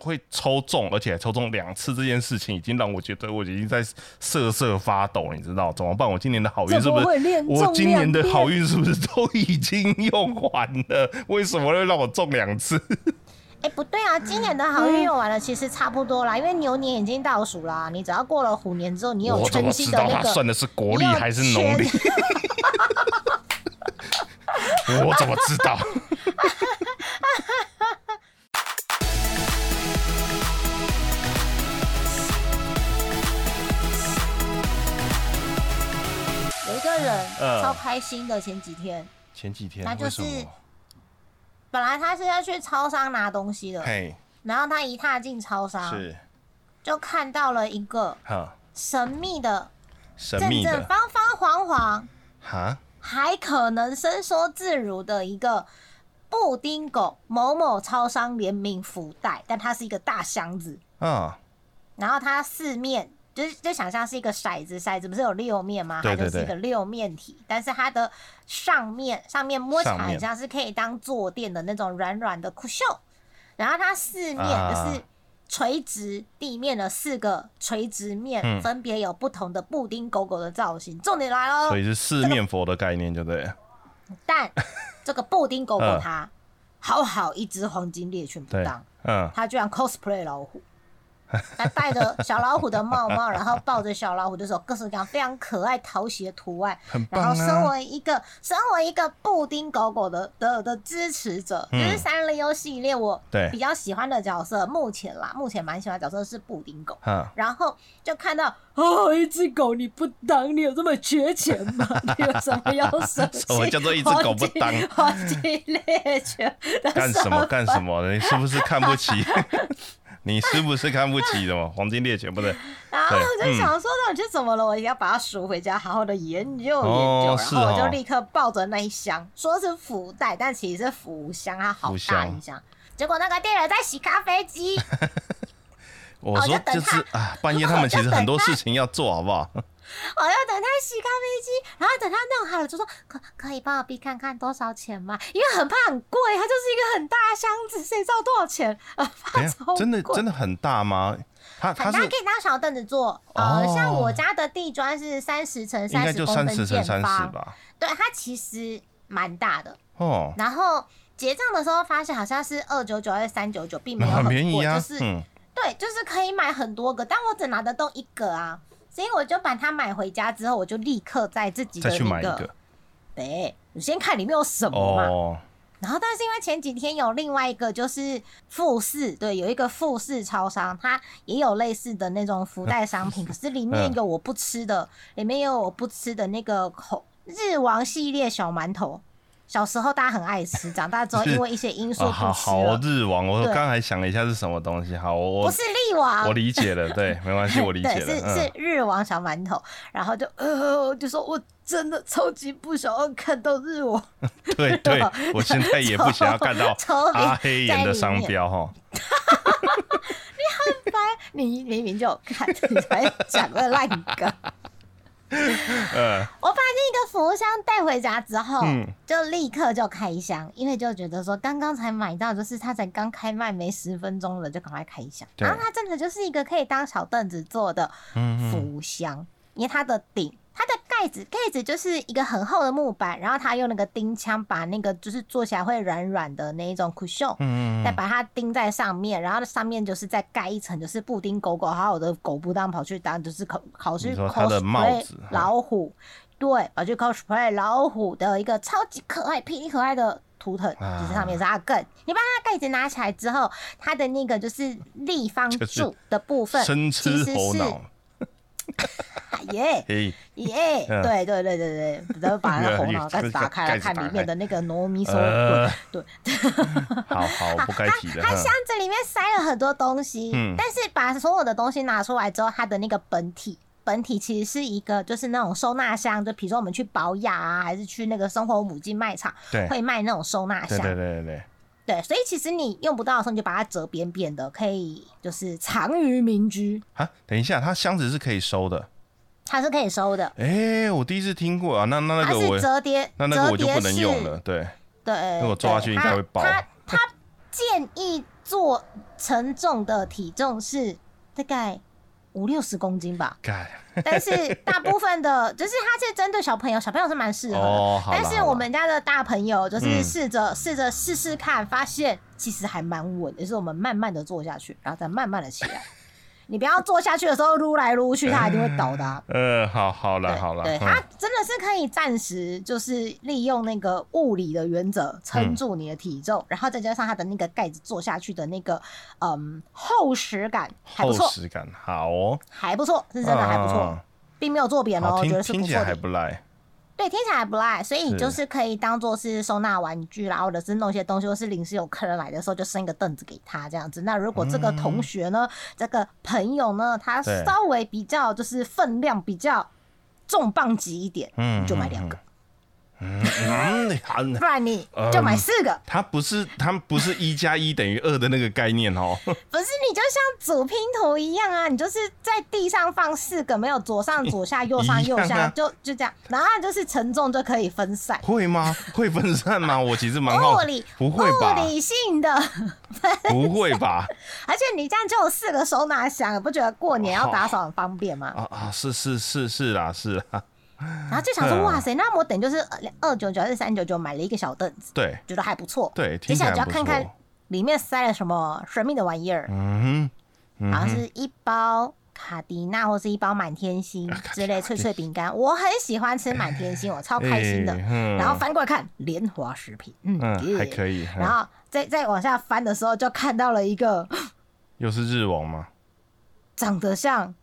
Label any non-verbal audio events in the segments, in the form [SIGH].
会抽中，而且还抽中两次这件事情，已经让我觉得我已经在瑟瑟发抖，你知道怎么办？我今年的好运是不是？我今年的好运是不是都已经用完了？为什么会让我中两次？哎，不对啊，今年的好运用完了，其实差不多啦，因为牛年已经倒数啦。你只要过了虎年之后，你有全新的那个。我怎么知道他算的是国历还是农历？[LAUGHS] 我怎么知道？[LAUGHS] 超开心的，前几天，前几天，那就是本来他是要去超商拿东西的，然后他一踏进超商，是。就看到了一个神秘的、神秘的、方方黄黄，哈。还可能伸缩自如的一个布丁狗某某超商联名福袋，但它是一个大箱子。啊。然后它四面就是就想象是一个骰子，骰子不是有六面吗？它就是一个六面体，但是它的上面上面摸起来很像是可以当坐垫的那种软软的酷秀，然后它四面就是。垂直地面的四个垂直面，分别有不同的布丁狗狗的造型。重点来了，所以是四面佛的概念，就对。[LAUGHS] 但这个布丁狗狗它好好一只黄金猎犬不当，嗯，它居然 cosplay 老虎。他戴着小老虎的帽帽，然后抱着小老虎的手，各式各样非常可爱讨喜的图案。然后身为一个身为一个布丁狗狗的的的支持者，就是三丽鸥系列我比较喜欢的角色，目前啦，目前蛮喜欢角色是布丁狗。然后就看到哦，一只狗你不当，你有这么缺钱吗？[LAUGHS] 你有什么要生气？什么叫做一只狗不当？黄金猎犬干什么干什么？你是不是看不起？[LAUGHS] 你是不是看不起的嘛？[LAUGHS] 黄金猎犬不对。[LAUGHS] 然后我就想说，那我就怎么了？我一定要把它赎回家，好好的研究研究。然后我就立刻抱着那一箱，说是福袋，但其实是福箱，它好大一箱。结果那个店员在洗咖啡机。[LAUGHS] 我说就是啊，半夜他们其实很多事情要做好不好？[LAUGHS] 我要等他洗咖啡机，然后等他弄好了，就说可可以帮我比看看多少钱吗？因为很怕很贵，它就是一个很大箱子，谁知道多少钱？[LAUGHS] 啊，怕超真的真的很大吗？它它是可以当小凳子坐，呃，像我家的地砖是三十乘三十公分见方，对，它其实蛮大的哦。然后结账的时候发现好像是二九九还是三九九，并没有很 [LAUGHS] 便宜啊，就是对，就是可以买很多个，但我只拿得动一个啊。所以我就把它买回家之后，我就立刻在自己的那个，对，你先看里面有什么嘛。然后，但是因为前几天有另外一个就是富士，对，有一个富士超商，它也有类似的那种 [LAUGHS] 福袋商品，可是里面有我不吃的，里面有我不吃的那个口日王系列小馒头。小时候大家很爱吃，长大之后因为一些因素不吃好日王，我刚才想了一下是什么东西。好，我不是力王，我理解了，对，没关系，[LAUGHS] 我理解了。是是日王小馒头，然后就呃，就说我真的超级不想要看到日王。[LAUGHS] 对对，我现在也不想要看到阿黑眼的商标哈。[LAUGHS] 你很烦，你明明就有看，你才讲个烂梗。[LAUGHS] 我把那个服务箱带回家之后，就立刻就开箱，因为就觉得说刚刚才买到，就是它才刚开卖没十分钟了，就赶快开箱。然后它真的就是一个可以当小凳子坐的服务箱，因为它的顶。它的盖子盖子就是一个很厚的木板，然后它用那个钉枪把那个就是做起来会软软的那一种 cushion，嗯，再把它钉在上面，然后上面就是再盖一层，就是布丁狗狗，还有我的狗不当跑去当就是考考去 cosplay 老虎，对，跑去 cosplay 老虎的一个超级可爱、霹雳可爱的图腾，就是上面是阿根。你把它盖子拿起来之后，它的那个就是立方柱的部分，其实是。耶 [LAUGHS] 耶，对对对对对，然后把那个头 [LAUGHS] 脑开始打开来看里面的那个糯米手对，[LAUGHS] 好好不该提的。它箱子里面塞了很多东西，但是把所有的东西拿出来之后，它的那个本体本体其实是一个就是那种收纳箱，就比如说我们去保养啊，还是去那个生活母鸡卖场，会卖那种收纳箱。对对对对。对，所以其实你用不到的时候，你就把它折扁扁的，可以就是藏于民居啊。等一下，它箱子是可以收的，它是可以收的。哎，我第一次听过啊。那那那个我折叠，那那个我就不能用了。对对，如果抓下去应该会爆。它它建议做承重的体重是大概五六十公斤吧。但是大部分的，[LAUGHS] 就是它是针对小朋友，小朋友是蛮适合的。但是我们家的大朋友就是试着试着试试看，发现其实还蛮稳，也是我们慢慢的做下去，然后再慢慢的起来。你不要坐下去的时候撸来撸去，它一定会倒的。呃，好，好了，好了，对，它真的是可以暂时就是利用那个物理的原则撑住你的体重，然后再加上它的那个盖子坐下去的那个嗯厚实感，还不错，厚实感好哦，还不错，是真的还不错，并没有坐扁哦，我觉得是听起来还不赖。对，听起来不赖，所以你就是可以当做是收纳玩具啦，或者是弄些东西，或是临时有客人来的时候就伸一个凳子给他这样子。那如果这个同学呢，这个朋友呢，他稍微比较就是分量比较重磅级一点，嗯，就买两个。嗯，不然你就买四个。它不是，它不是一加一等于二的那个概念哦。[LAUGHS] 不是，你就像组拼图一样啊，你就是在地上放四个，没有左上左下右上 [LAUGHS] 右下，就就这样，然后就是承重就可以分散。会吗？会分散吗？我其实蛮好。[LAUGHS] 物理不会吧？物理性的不会吧？而且你这样就有四个收纳箱，不觉得过年要打扫很方便吗？啊啊，是是是是啦，是啦。然后就想说，哇塞，那我等就是二九九还是三九九买了一个小凳子，对，觉得还不错。对，接下来就要看看里面塞了什么神秘的玩意儿。嗯哼，好像是一包卡迪娜或是一包满天星之类脆脆饼干，我很喜欢吃满天星，我超开心的。然后翻过来看莲华食品，嗯，还可以。然后再再往下翻的时候，就看到了一个，又是日王吗？长得像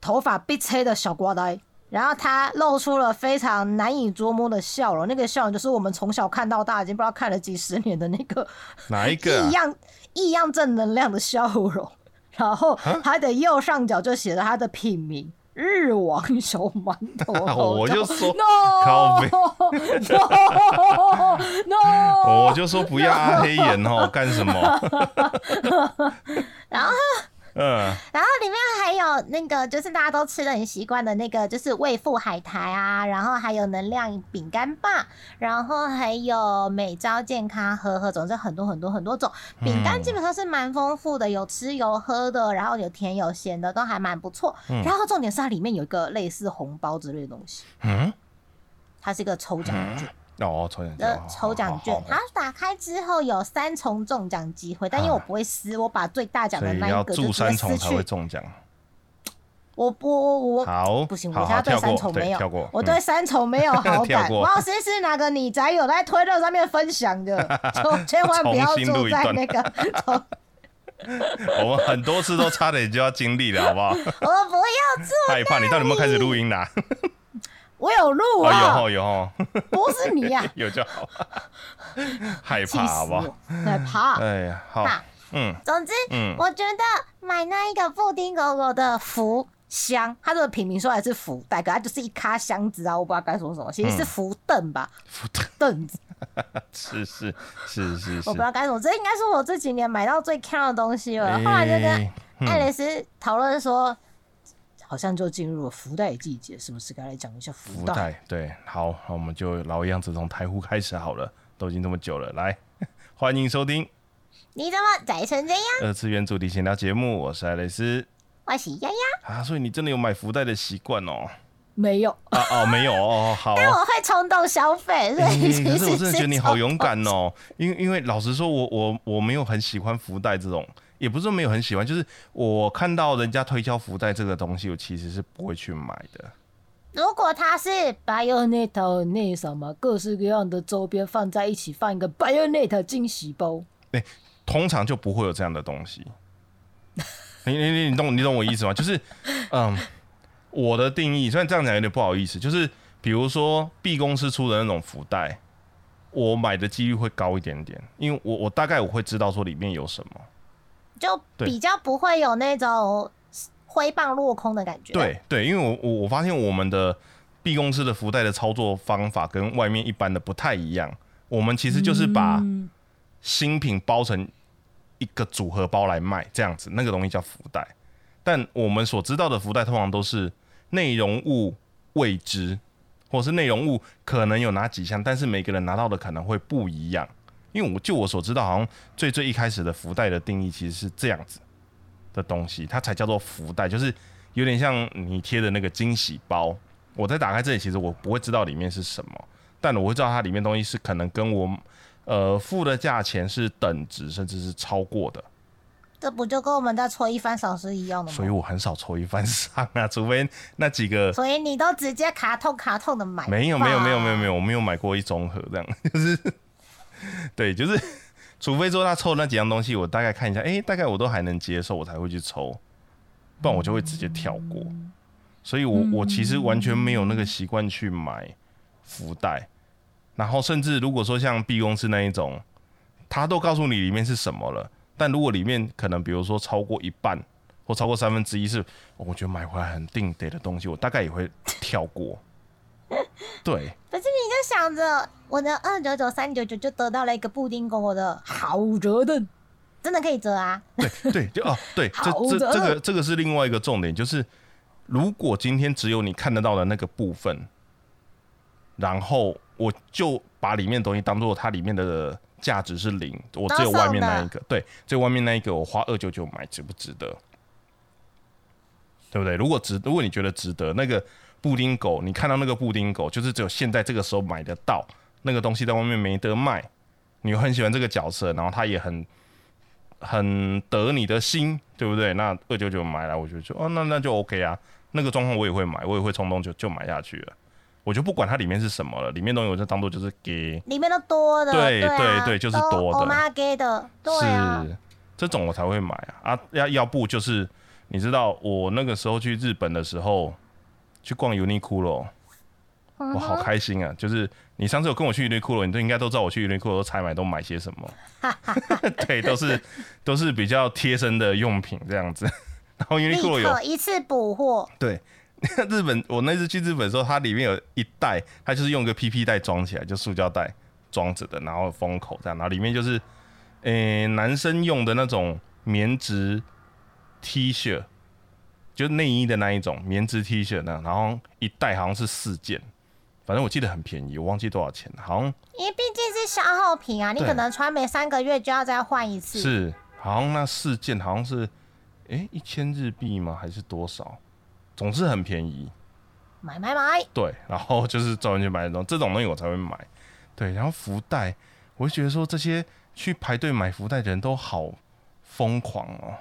头发碧黑的小瓜呆。然后他露出了非常难以捉摸的笑容，那个笑容就是我们从小看到大，已经不知道看了几十年的那个哪一个异样异样正能量的笑容。然后他的右上角就写着他的品名“日王小馒头”。[LAUGHS] 我就说 no，no，no，我就说不要阿黑眼哦，干什么？[LAUGHS] 然后。嗯，然后里面还有那个，就是大家都吃的很习惯的那个，就是味富海苔啊，然后还有能量饼干棒，然后还有美招健康喝喝，总之很多很多很多种饼干，基本上是蛮丰富的，有吃有喝的，然后有甜有咸的，都还蛮不错。然后重点是它里面有一个类似红包之类的东西，嗯，它是一个抽奖券。哦，抽奖的抽奖券，它打开之后有三重中奖机会，但因为我不会撕，我把最大奖的那一个就三重才会中奖。我我我好不行，我现在对三重没有，我对三重没有好感。我要试试哪个你宅有在推特上面分享的，千万不要 [LAUGHS] 住在那个。[LAUGHS] [LAUGHS] 我们很多次都差点就要经历了，好不好？我不要做，害怕你到底有没有开始录音啦？我有录啊，有有哦，[LAUGHS] 不是你呀，[LAUGHS] 有就好，[LAUGHS] 害怕好不好？害怕，哎呀，好，嗯，总之，嗯，我觉得买那一个布丁狗狗的福箱，它的品名说来是福袋，可它就是一卡箱子啊，我不知道该说什么，其实是福凳吧，福凳。子，是是是是，我不知道该说，这应该是我这几年买到最看的东西了。后来就跟爱丽丝讨论说。好像就进入了福袋季节，是不是？该来讲一下福袋。对，好，那我们就老样子从台呼开始好了，都已经这么久了，来，[LAUGHS] 欢迎收听。你怎么宅成这样？二次元主题闲聊节目，我是爱蕾丝，我是丫丫。啊，所以你真的有买福袋的习惯哦？没有啊哦，没有哦，好。[LAUGHS] 但我会冲动消费，所以可是我真的觉得你好勇敢哦，因为因为老实说，我我我没有很喜欢福袋这种。也不是说没有很喜欢，就是我看到人家推销福袋这个东西，我其实是不会去买的。如果它是 Bionet 那什么各式各样的周边放在一起，放一个 Bionet 惊喜包，哎，通常就不会有这样的东西。[LAUGHS] 你你你你懂你懂我意思吗？就是嗯，我的定义虽然这样讲有点不好意思，就是比如说 B 公司出的那种福袋，我买的几率会高一点点，因为我我大概我会知道说里面有什么。就比较不会有那种挥棒落空的感觉。对对，因为我我我发现我们的 B 公司的福袋的操作方法跟外面一般的不太一样。我们其实就是把新品包成一个组合包来卖，这样子那个东西叫福袋。但我们所知道的福袋通常都是内容物未知，或是内容物可能有哪几项，但是每个人拿到的可能会不一样。因为我就我所知道，好像最最一开始的福袋的定义其实是这样子的东西，它才叫做福袋，就是有点像你贴的那个惊喜包。我在打开这里，其实我不会知道里面是什么，但我会知道它里面东西是可能跟我呃付的价钱是等值，甚至是超过的。这不就跟我们在抽一番赏是一样的吗？所以我很少抽一番赏啊，[LAUGHS] 除非那几个。所以你都直接卡痛卡痛的买？没有没有没有没有没有，我没有买过一综合这样，[LAUGHS] 就是 [LAUGHS] 对，就是 [LAUGHS] 除非说他抽那几样东西，我大概看一下，哎，大概我都还能接受，我才会去抽，不然我就会直接跳过。所以我我其实完全没有那个习惯去买福袋，然后甚至如果说像 B 公司那一种，他都告诉你里面是什么了。但如果里面可能，比如说超过一半或超过三分之一是，我觉得买回来很定得的东西，我大概也会跳过。[LAUGHS] 对。可是你就想着我的二九九三九九就得到了一个布丁狗的好折的，真的可以折啊？对对，就哦 [LAUGHS] 对，这这这个这个是另外一个重点，就是如果今天只有你看得到的那个部分，然后我就把里面东西当做它里面的。价值是零，我只有外面那一个，对，只有外面那一个，我花二九九买值不值得？对不对？如果值，如果你觉得值得，那个布丁狗，你看到那个布丁狗，就是只有现在这个时候买得到，那个东西在外面没得卖，你很喜欢这个角色，然后他也很很得你的心，对不对？那二九九买来，我就哦，那那就 OK 啊，那个状况我也会买，我也会冲动就就买下去了。我就不管它里面是什么了，里面东西我就当做就是给里面都多的，对对对，就是多的，我妈给的，是这种我才会买啊啊！要要不就是你知道我那个时候去日本的时候去逛 Uniqlo，我好开心啊！就是你上次有跟我去 Uniqlo，你都应该都知道我去 Uniqlo 采买都买些什么，[LAUGHS] 对，都是都是比较贴身的用品这样子。[LAUGHS] 然后 Uniqlo 有一次补货，对。[LAUGHS] 日本，我那次去日本的时候，它里面有一袋，它就是用个 PP 袋装起来，就塑胶袋装着的，然后封口这样，然后里面就是，诶，男生用的那种棉质 T 恤，就内衣的那一种棉质 T 恤呢，然后一袋好像是四件，反正我记得很便宜，我忘记多少钱，好像因为毕竟是消耗品啊，你可能穿每三个月就要再换一次，是，好像那四件好像是，诶，一千日币吗？还是多少？总是很便宜，买买买，对，然后就是专门去买这种这种东西我才会买，对，然后福袋，我就觉得说这些去排队买福袋的人都好疯狂哦。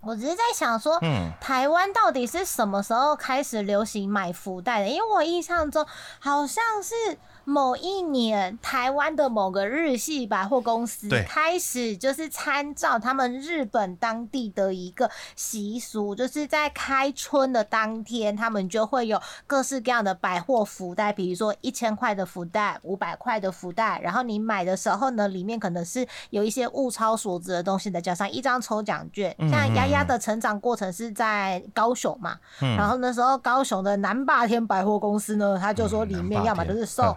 我只是在想说，嗯，台湾到底是什么时候开始流行买福袋的？因为我印象中好像是。某一年，台湾的某个日系百货公司开始就是参照他们日本当地的一个习俗，就是在开春的当天，他们就会有各式各样的百货福袋，比如说一千块的福袋、五百块的福袋，然后你买的时候呢，里面可能是有一些物超所值的东西，的加上一张抽奖券。像丫丫的成长过程是在高雄嘛，然后那时候高雄的南霸天百货公司呢，他就说里面要么就是送。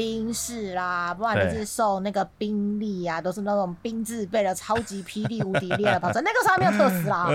冰室啦，不然就是送那个宾利啊，都是那种冰制备的超级霹雳无敌烈的跑车。那个时候没有特斯拉，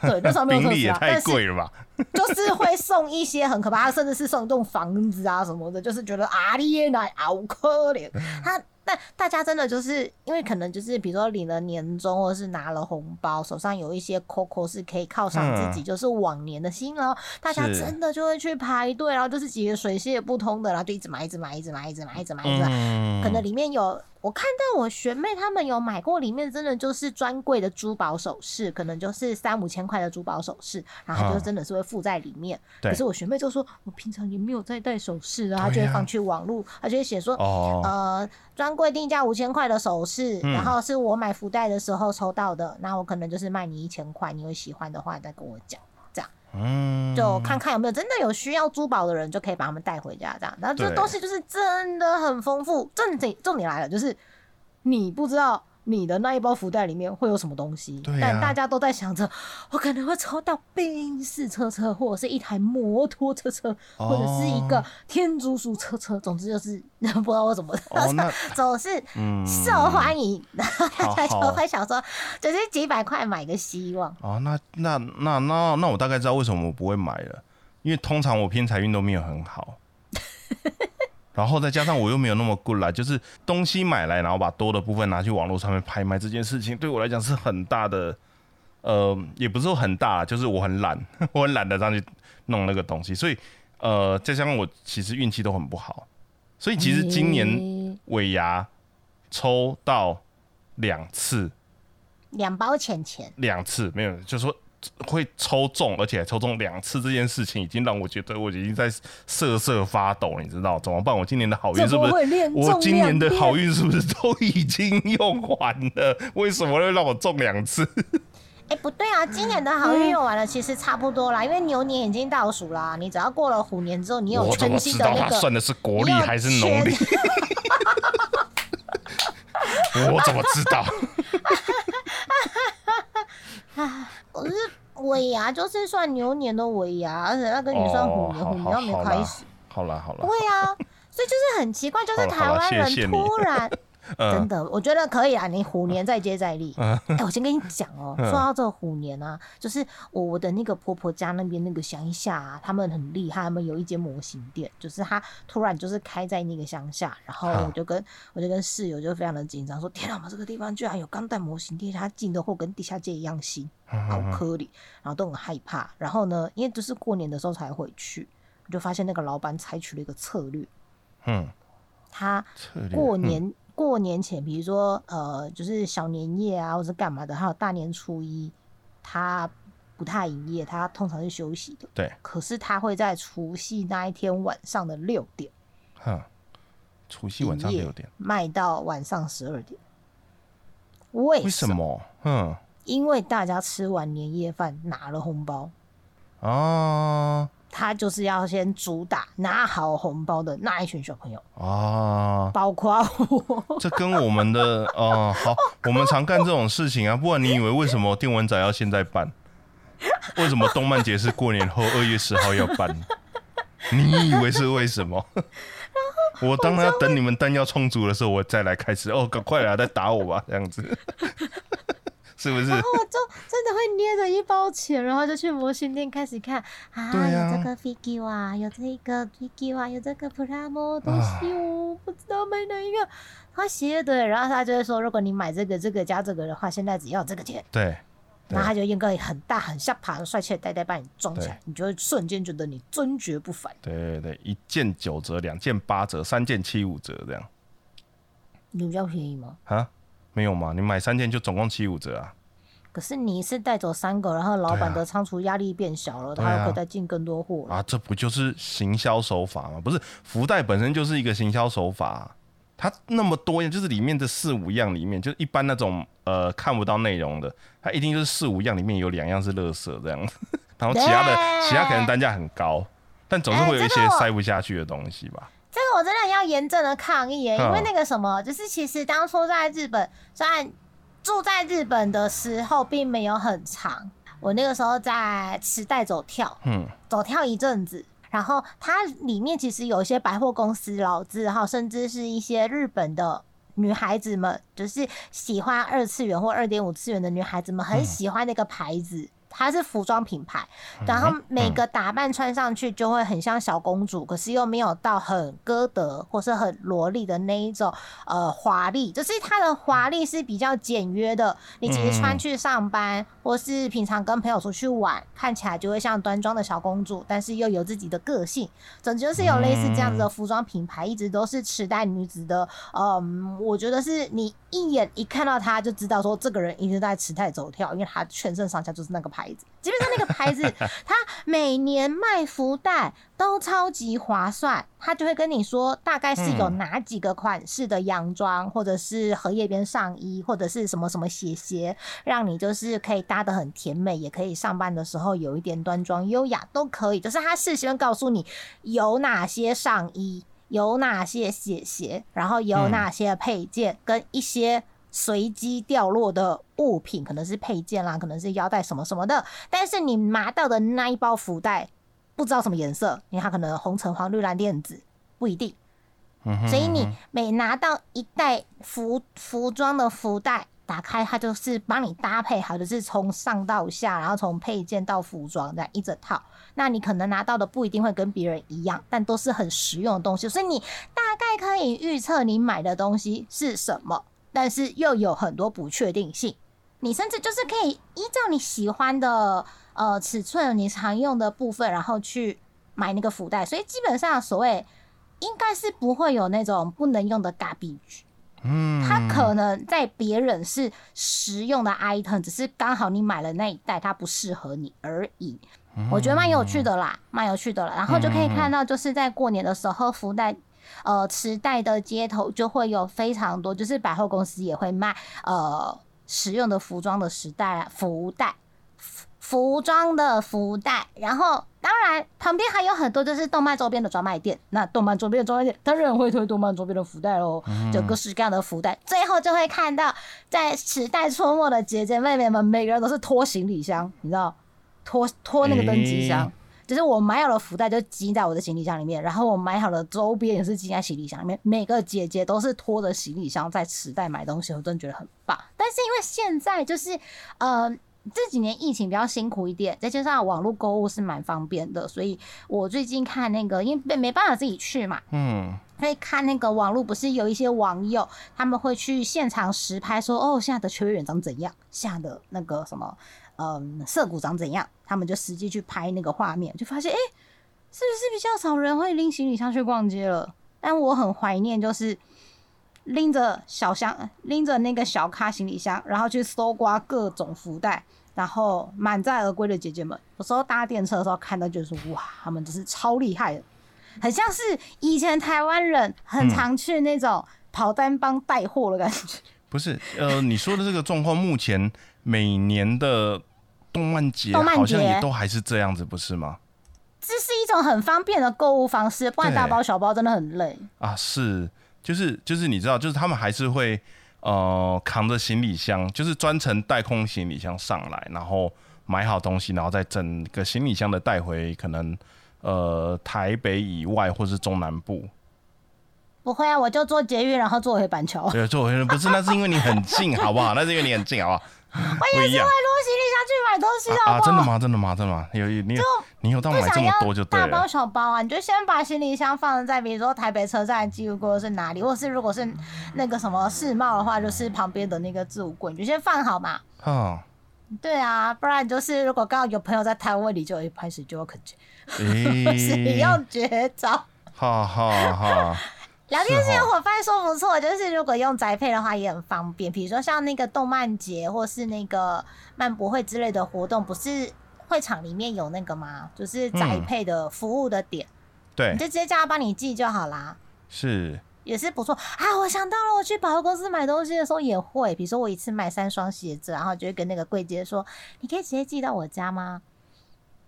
对，那时候没有特斯拉，[LAUGHS] 太贵了吧？[LAUGHS] 就是会送一些很可怕，甚至是送一栋房子啊什么的，就是觉得阿耶奶好可怜。他。但大家真的就是因为可能就是比如说领了年终或者是拿了红包，手上有一些 COCO 是可以犒赏自己，就是往年的心了。大家真的就会去排队，然后就是几个水泄不通的，然后就一直买，一直买，一直买，一直买，一直买，一直买。可能里面有。我看到我学妹他们有买过，里面真的就是专柜的珠宝首饰，可能就是三五千块的珠宝首饰，然后就真的是会附在里面。可是我学妹就说，我平常也没有在戴首饰啊，她就会放去网络，她就会写说，呃，专柜定价五千块的首饰，然后是我买福袋的时候抽到的，那我可能就是卖你一千块，你有喜欢的话再跟我讲。嗯，就看看有没有真的有需要珠宝的人，就可以把他们带回家，这样。然后这东西就是真的很丰富。重点重点来了，就是你不知道。你的那一包福袋里面会有什么东西？对但大家都在想着，我可能会抽到冰室车车，或者是一台摩托车车，或者是一个天竺鼠车车。总之就是 [LAUGHS] 不知道我怎么 [LAUGHS] 总是受欢迎，然后大家就会想说，就是几百块买个希望。哦，那那那那那我大概知道为什么我不会买了，因为通常我偏财运都没有很好。[LAUGHS] 然后再加上我又没有那么 good 啦，就是东西买来，然后把多的部分拿去网络上面拍卖，这件事情对我来讲是很大的，呃，也不是说很大，就是我很懒，[LAUGHS] 我很懒得上去弄那个东西，所以呃，再加上我其实运气都很不好，所以其实今年尾牙抽到两次，两包钱钱，两次没有，就是说。会抽中，而且抽中两次，这件事情已经让我觉得我已经在瑟瑟发抖，你知道怎么办？我今年的好运是不是？我今年的好运是不是都已经用完了？为什么会让我中两次？哎，不对啊，今年的好运用完了，其实差不多啦，因为牛年已经倒数啦。你只要过了虎年之后，你有全新的那个，算的是国历还是农历？[LAUGHS] 我怎么知道？啊，可是尾牙就是算牛年的尾牙，而且那个也算虎年，虎年还没开始。好了好了。对啊，所以就是很奇怪，就是台湾人 [LAUGHS] 突然。真的，我觉得可以啊！你虎年再接再厉。哎，我先跟你讲哦，说到这个虎年啊，就是我我的那个婆婆家那边那个乡下啊，他们很厉害，他们有一间模型店，就是他突然就是开在那个乡下，然后我就跟我就跟室友就非常的紧张，说天啊，我们这个地方居然有钢弹模型店，他进的货跟地下街一样新，好颗粒，然后都很害怕。然后呢，因为就是过年的时候才回去，我就发现那个老板采取了一个策略，嗯，他过年。过年前，比如说呃，就是小年夜啊，或者干嘛的，还有大年初一，他不太营业，他通常是休息的。对。可是他会在除夕那一天晚上的六点，哼，除夕晚上六点卖到晚上十二点。为什么？嗯，因为大家吃完年夜饭拿了红包啊。他就是要先主打拿好红包的那一群小朋友啊，包括我。这跟我们的 [LAUGHS] 哦，好，我们常干这种事情啊。不然你以为为什么电文仔要现在办？为什么动漫节是过年后二月十号要办？你以为是为什么？我当然要等你们弹药充足的时候，我再来开始。哦，赶快来，再打我吧，这样子。是不是？然后我就真的会捏着一包钱，然后就去模型店开始看啊，有这个 figure 啊，有这个 figure 啊，有这个 primo 东西哦，不知道买哪一个。他写对，然后他就会说，如果你买这个、这个加这个的话，现在只要这个钱。对。然后他就用个很大、很下爬、很帅气的袋袋把你装起来，你就会瞬间觉得你尊爵不凡。对对对，一件九折，两件八折，三件七五折这样。你比较便宜吗？啊？没有嘛？你买三件就总共七五折啊！可是你是带走三个，然后老板的仓储压力变小了，他又可以再进更多货啊！这不就是行销手法吗？不是福袋本身就是一个行销手法，它那么多样，就是里面的四五样里面，就是一般那种呃看不到内容的，它一定就是四五样里面有两样是垃圾这样子，然后其他的其他可能单价很高，但总是会有一些塞不下去的东西吧。这个我真的要严正的抗议耶，因为那个什么，就是其实当初在日本，虽然住在日本的时候并没有很长，我那个时候在池袋走跳，嗯，走跳一阵子，然后它里面其实有一些百货公司老字号，甚至是一些日本的女孩子们，就是喜欢二次元或二点五次元的女孩子们很喜欢那个牌子。它是服装品牌，然后每个打扮穿上去就会很像小公主，可是又没有到很歌德或是很萝莉的那一种呃华丽，就是它的华丽是比较简约的。你其实穿去上班或是平常跟朋友出去玩，看起来就会像端庄的小公主，但是又有自己的个性。总之就是有类似这样子的服装品牌，一直都是池袋女子的。嗯，我觉得是你一眼一看到她就知道说这个人一直在池袋走跳，因为她全身上下就是那个。牌子，基本上那个牌子，[LAUGHS] 它每年卖福袋都超级划算。他就会跟你说，大概是有哪几个款式的洋装，或者是荷叶边上衣，或者是什么什么鞋鞋，让你就是可以搭的很甜美，也可以上班的时候有一点端庄优雅，都可以。就是他事先告诉你有哪些上衣，有哪些鞋鞋，然后有哪些配件，跟一些。随机掉落的物品，可能是配件啦，可能是腰带什么什么的。但是你拿到的那一包福袋，不知道什么颜色，因为它可能红橙黄绿蓝靛紫不一定。所以你每拿到一袋服服装的福袋，打开它就是帮你搭配好，就是从上到下，然后从配件到服装这样一整套。那你可能拿到的不一定会跟别人一样，但都是很实用的东西，所以你大概可以预测你买的东西是什么，但是又有很多不确定性。你甚至就是可以依照你喜欢的呃尺寸，你常用的部分，然后去买那个福袋。所以基本上所谓应该是不会有那种不能用的 garbage。嗯，它可能在别人是实用的 item，只是刚好你买了那一袋，它不适合你而已。我觉得蛮有趣的啦，蛮有趣的了。然后就可以看到，就是在过年的时候，福袋呃池袋的街头就会有非常多，就是百货公司也会卖呃实用的服装的时代福袋。服装的福袋，然后当然旁边还有很多就是动漫周边的专卖店。那动漫周边的专卖店当然会推动漫周边的福袋喽，就各式各样的福袋。最后就会看到在时代出没的姐姐妹妹们，每个人都是拖行李箱，你知道，拖拖那个登机箱，就是我买好了福袋就积在我的行李箱里面，然后我买好了周边也是积在行李箱里面。每个姐姐都是拖着行李箱在池袋买东西，我真的觉得很棒。但是因为现在就是呃。这几年疫情比较辛苦一点，再加上网络购物是蛮方便的，所以我最近看那个，因为没办法自己去嘛，嗯，所以看那个网络不是有一些网友他们会去现场实拍，说哦现在的秋叶原长怎样，现在的那个什么，嗯，涩谷长怎样，他们就实际去拍那个画面，就发现哎，是不是比较少人会拎行李箱去逛街了？但我很怀念就是。拎着小箱，拎着那个小咖行李箱，然后去搜刮各种福袋，然后满载而归的姐姐们，有时候搭电车的时候看到就是哇，他们真是超厉害的，很像是以前台湾人很常去那种跑单帮带货的感觉。不是，呃，你说的这个状况，目前每年的动漫节好像也都还是这样子，不是吗？这是一种很方便的购物方式，不然大包小包真的很累啊。是。就是就是你知道，就是他们还是会呃扛着行李箱，就是专程带空行李箱上来，然后买好东西，然后再整个行李箱的带回可能呃台北以外或是中南部。不会啊，我就坐捷运，然后坐回板桥。对，坐回不是，那是因为你很近，好不好？那是因为你很近，好不好？我也是会拖行李箱去买东西的。啊，真的吗？真的吗？真的吗？有你有你有到买这么多就对了。大包小包啊，你就先把行李箱放在，比如说台北车站记录过是哪里，或是如果是那个什么世贸的话，就是旁边的那个置物柜，你就先放好嘛。嗯。对啊，不然就是如果刚好有朋友在摊位里，就 [LAUGHS] 一开始就要肯接，使用绝招。哈哈哈。聊天室有伙伴说不错，就是如果用宅配的话也很方便。比如说像那个动漫节或是那个漫博会之类的活动，不是会场里面有那个吗？就是宅配的服务的点，对，你就直接叫他帮你寄就好啦。是，也是不错啊！我想到了，我去百货公司买东西的时候也会，比如说我一次买三双鞋子，然后就会跟那个柜姐说：“你可以直接寄到我家吗？”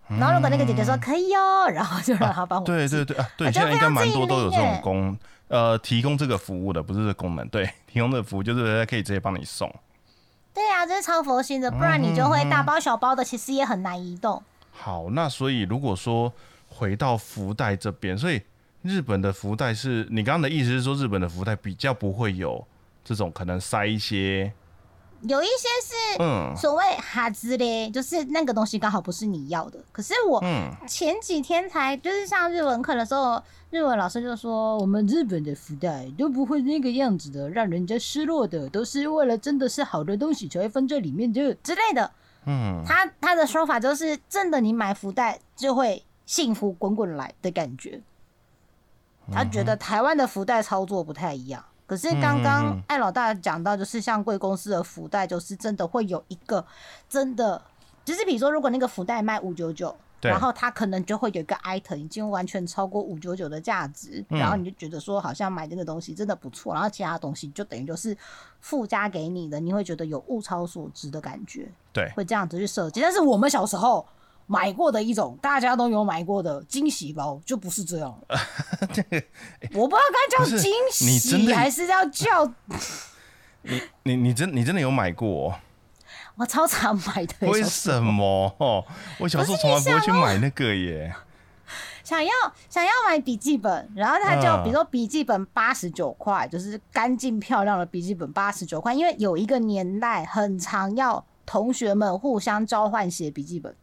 然后如果那个姐姐说可以哦，然后就让他帮我。对对对啊，对，现在应该蛮多都有这种功。呃，提供这个服务的不是功能，对，[LAUGHS] 提供的服务就是可以直接帮你送。对啊，这是超佛心的，不然你就会大包小包的，其实也很难移动。好，那所以如果说回到福袋这边，所以日本的福袋是你刚刚的意思是说，日本的福袋比较不会有这种可能塞一些。有一些是所谓哈兹嘞，就是那个东西刚好不是你要的。可是我前几天才就是上日文课的时候，日文老师就说，我们日本的福袋都不会那个样子的，让人家失落的，都是为了真的是好的东西才会放在里面的之类的。嗯，他他的说法就是，真的你买福袋就会幸福滚滚来的感觉。他觉得台湾的福袋操作不太一样。可是刚刚艾老大讲到，就是像贵公司的福袋，就是真的会有一个真的，就是比如说，如果那个福袋卖五九九，然后它可能就会有一个 item 已经完全超过五九九的价值，然后你就觉得说好像买这个东西真的不错，然后其他东西就等于就是附加给你的，你会觉得有物超所值的感觉，对，会这样子去设计。但是我们小时候。买过的一种，大家都有买过的惊喜包，就不是这样。[LAUGHS] 我不知道该叫惊喜还是要叫。[LAUGHS] 你你你真你真的有买过？我超常买的。为什么？我小时候从来不会去买那个耶。想要想要买笔记本，然后他就比如说笔记本八十九块，就是干净漂亮的笔记本八十九块，因为有一个年代很常要同学们互相交换写笔记本。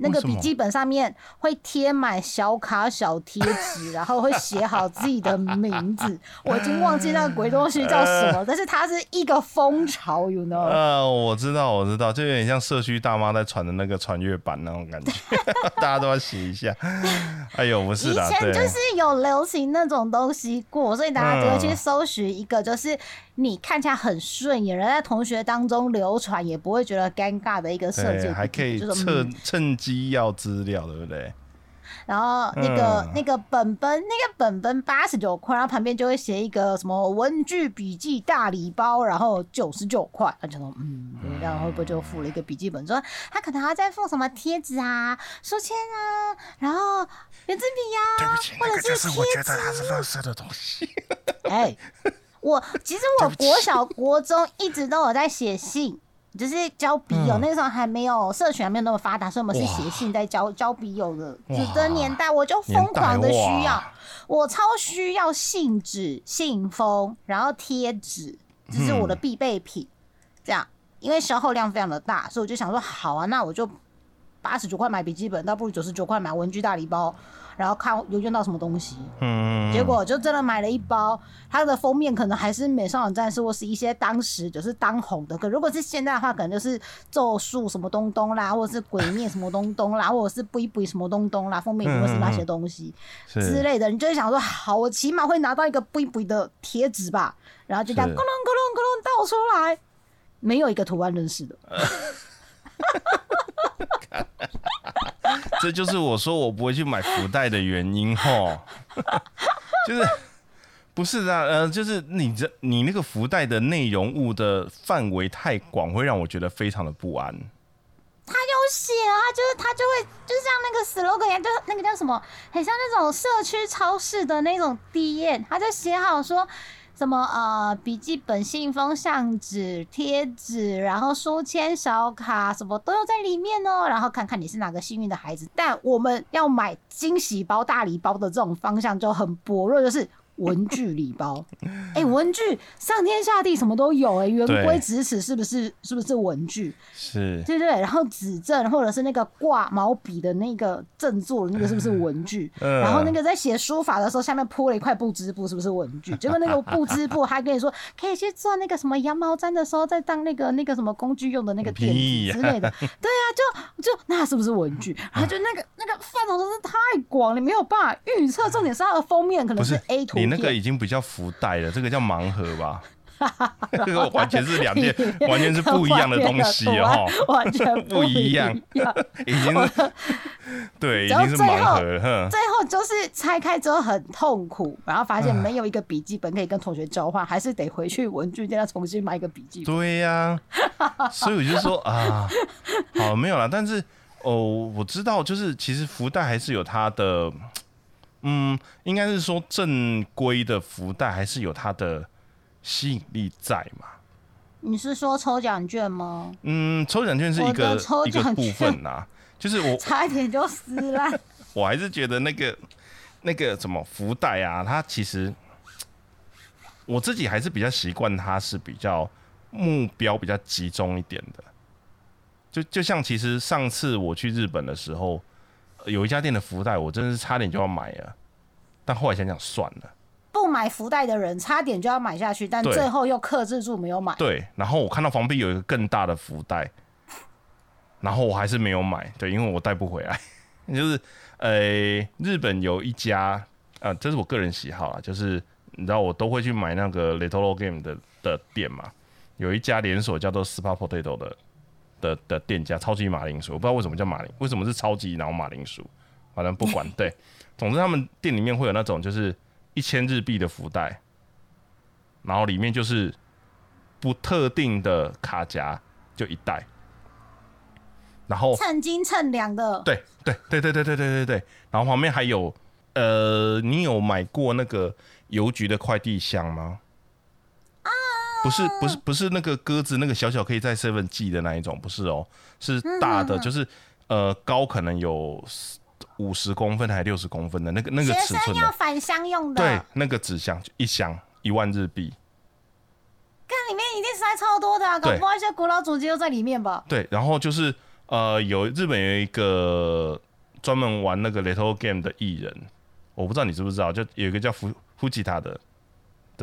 那个笔记本上面会贴满小卡、小贴纸，[LAUGHS] 然后会写好自己的名字。我已经忘记那个鬼东西叫什么，但是它是一个风潮，you know？呃，我知道，我知道，就有点像社区大妈在传的那个传阅版那种感觉，[LAUGHS] 大家都要写一下。哎呦，不是的，以前就是有流行那种东西过，所以大家就会去搜寻一个，就是你看起来很顺眼，人在同学当中流传也不会觉得尴尬的一个设计，还可以趁趁机。要资料对不对？然后那个那个本本那个本本八十九块，然后旁边就会写一个什么文具笔记大礼包，然后九十九块。他就说嗯，这样会不会就附了一个笔记本？说他可能还要再附什么贴纸啊、书签啊，然后圆珠笔呀，对不起，或者是我觉得它是垃圾的东西。哎，我 [LAUGHS] 其实我国小国中一直都有在写信。就是交笔友，那个时候还没有社群，还没有那么发达，所以我们是写信在交交笔友的。纸的年代，我就疯狂的需要，我超需要信纸、信封，然后贴纸，这是我的必备品。这样，因为消耗量非常的大，所以我就想说，好啊，那我就八十九块买笔记本，倒不如九十九块买文具大礼包。然后看有用到什么东西，嗯，结果就真的买了一包，它的封面可能还是美少女战士或是一些当时就是当红的，可如果是现在的话，可能就是咒术什么东东啦，[LAUGHS] 或者是鬼灭什么东东啦，或者是不一不什么东东啦，封面会是那些东西 [LAUGHS] 之类的，你就会想说，好，我起码会拿到一个不一不的贴纸吧，然后就这样咕隆咕隆咕隆倒出来，没有一个图案认识的。[LAUGHS] 这就是我说我不会去买福袋的原因吼，就是不是啊，呃，就是你这你那个福袋的内容物的范围太广，会让我觉得非常的不安。他有写啊，就是他就会就像那个 slogan 一样，就那个叫什么，很像那种社区超市的那种 D N，他就写好说。什么呃，笔记本、信封、相纸、贴纸，然后书签、小卡，什么都有在里面哦。然后看看你是哪个幸运的孩子。但我们要买惊喜包、大礼包的这种方向就很薄弱，就是。文具礼包，[LAUGHS] 哎，文具上天下地什么都有，哎，圆规、直尺是不是？是不是文具？是，对对。然后指正或者是那个挂毛笔的那个正座的那个是不是文具？[LAUGHS] 然后那个在写书法的时候下面铺了一块布织布，是不是文具？结果那个布织布还跟你说可以去做那个什么羊毛毡的时候再当那个那个什么工具用的那个垫子之类的。[LAUGHS] 对啊，就就那是不是文具？然后就那个那个范畴真是太广，你没有办法预测。重点是它的封面可能是 A 图。那个已经比较福袋了，这个叫盲盒吧？[LAUGHS] 这个完全是两件，[LAUGHS] 完全是不一样的东西哦，完全不一样，已经对，已经是盲盒了。最后就是拆开之后很痛苦，然后发现没有一个笔记本可以跟同学交换，还是得回去文具店要重新买一个笔记本。对呀，所以我就说 [LAUGHS] 啊，好没有了。但是哦，我知道，就是其实福袋还是有它的。嗯，应该是说正规的福袋还是有它的吸引力在嘛？你是说抽奖券吗？嗯，抽奖券是一个一个部分呐，就是我 [LAUGHS] 差一点就撕烂。[LAUGHS] 我还是觉得那个那个什么福袋啊，它其实我自己还是比较习惯，它是比较目标比较集中一点的。就就像其实上次我去日本的时候。有一家店的福袋，我真的是差点就要买了，但后来想想算了。不买福袋的人差点就要买下去，但最后又克制住没有买。对，然后我看到防壁有一个更大的福袋，然后我还是没有买。对，因为我带不回来。[LAUGHS] 就是呃，日本有一家，呃，这是我个人喜好啊，就是你知道我都会去买那个 Little Game 的的店嘛，有一家连锁叫做 Spa Potato 的。的的店家超级马铃薯，我不知道为什么叫马铃，为什么是超级然后马铃薯，反正不管 [LAUGHS] 对，总之他们店里面会有那种就是一千日币的福袋，然后里面就是不特定的卡夹就一袋，然后称斤称两的，对对对对对对对对。对，然后旁边还有呃，你有买过那个邮局的快递箱吗？不是不是不是那个鸽子那个小小可以在 seven 寄的那一种，不是哦，是大的，就是呃高可能有五十公分还六十公分的那个那个尺寸要返乡用的，对，那个纸箱就一箱一万日币。看里面一定塞超多的，搞不好一些古老主机都在里面吧？对，然后就是呃，有日本有一个专门玩那个 Little Game 的艺人，我不知道你知不知道，就有一个叫福福吉他的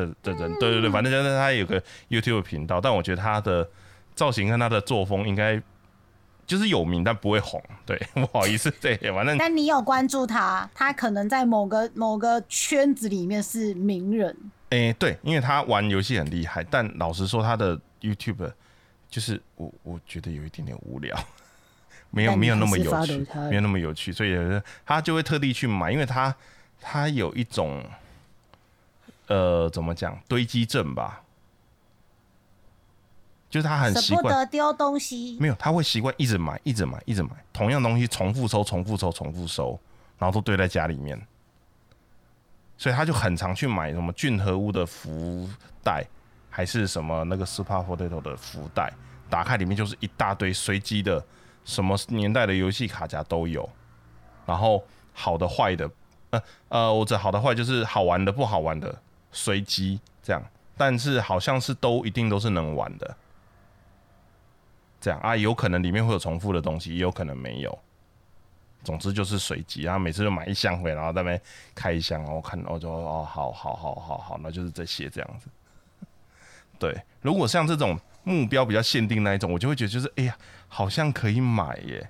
的的人，对对对，反正就是他有个 YouTube 频道，但我觉得他的造型跟他的作风应该。就是有名但不会红，对，[LAUGHS] 不好意思，对，反正。但你有关注他，他可能在某个某个圈子里面是名人。哎，对，因为他玩游戏很厉害，但老实说，他的 YouTube 就是我我觉得有一点点无聊，没有没有那么有趣，没有那么有趣，所以他就会特地去买，因为他他有一种呃，怎么讲堆积症吧。就是他很习惯舍不得丢东西，没有，他会习惯一直买，一直买，一直买同样东西，重复收，重复收，重复收，然后都堆在家里面，所以他就很常去买什么俊和屋的福袋，还是什么那个 Super Potato 的福袋，打开里面就是一大堆随机的，什么年代的游戏卡夹都有，然后好的坏的，呃呃，我这好的坏就是好玩的不好玩的随机这样，但是好像是都一定都是能玩的。这样啊，有可能里面会有重复的东西，也有可能没有。总之就是随机，然后每次就买一箱回来，然后在那边开一箱，然后看，我就哦，好好好好好，那就是这些这样子。[LAUGHS] 对，如果像这种目标比较限定那一种，我就会觉得就是，哎呀，好像可以买耶。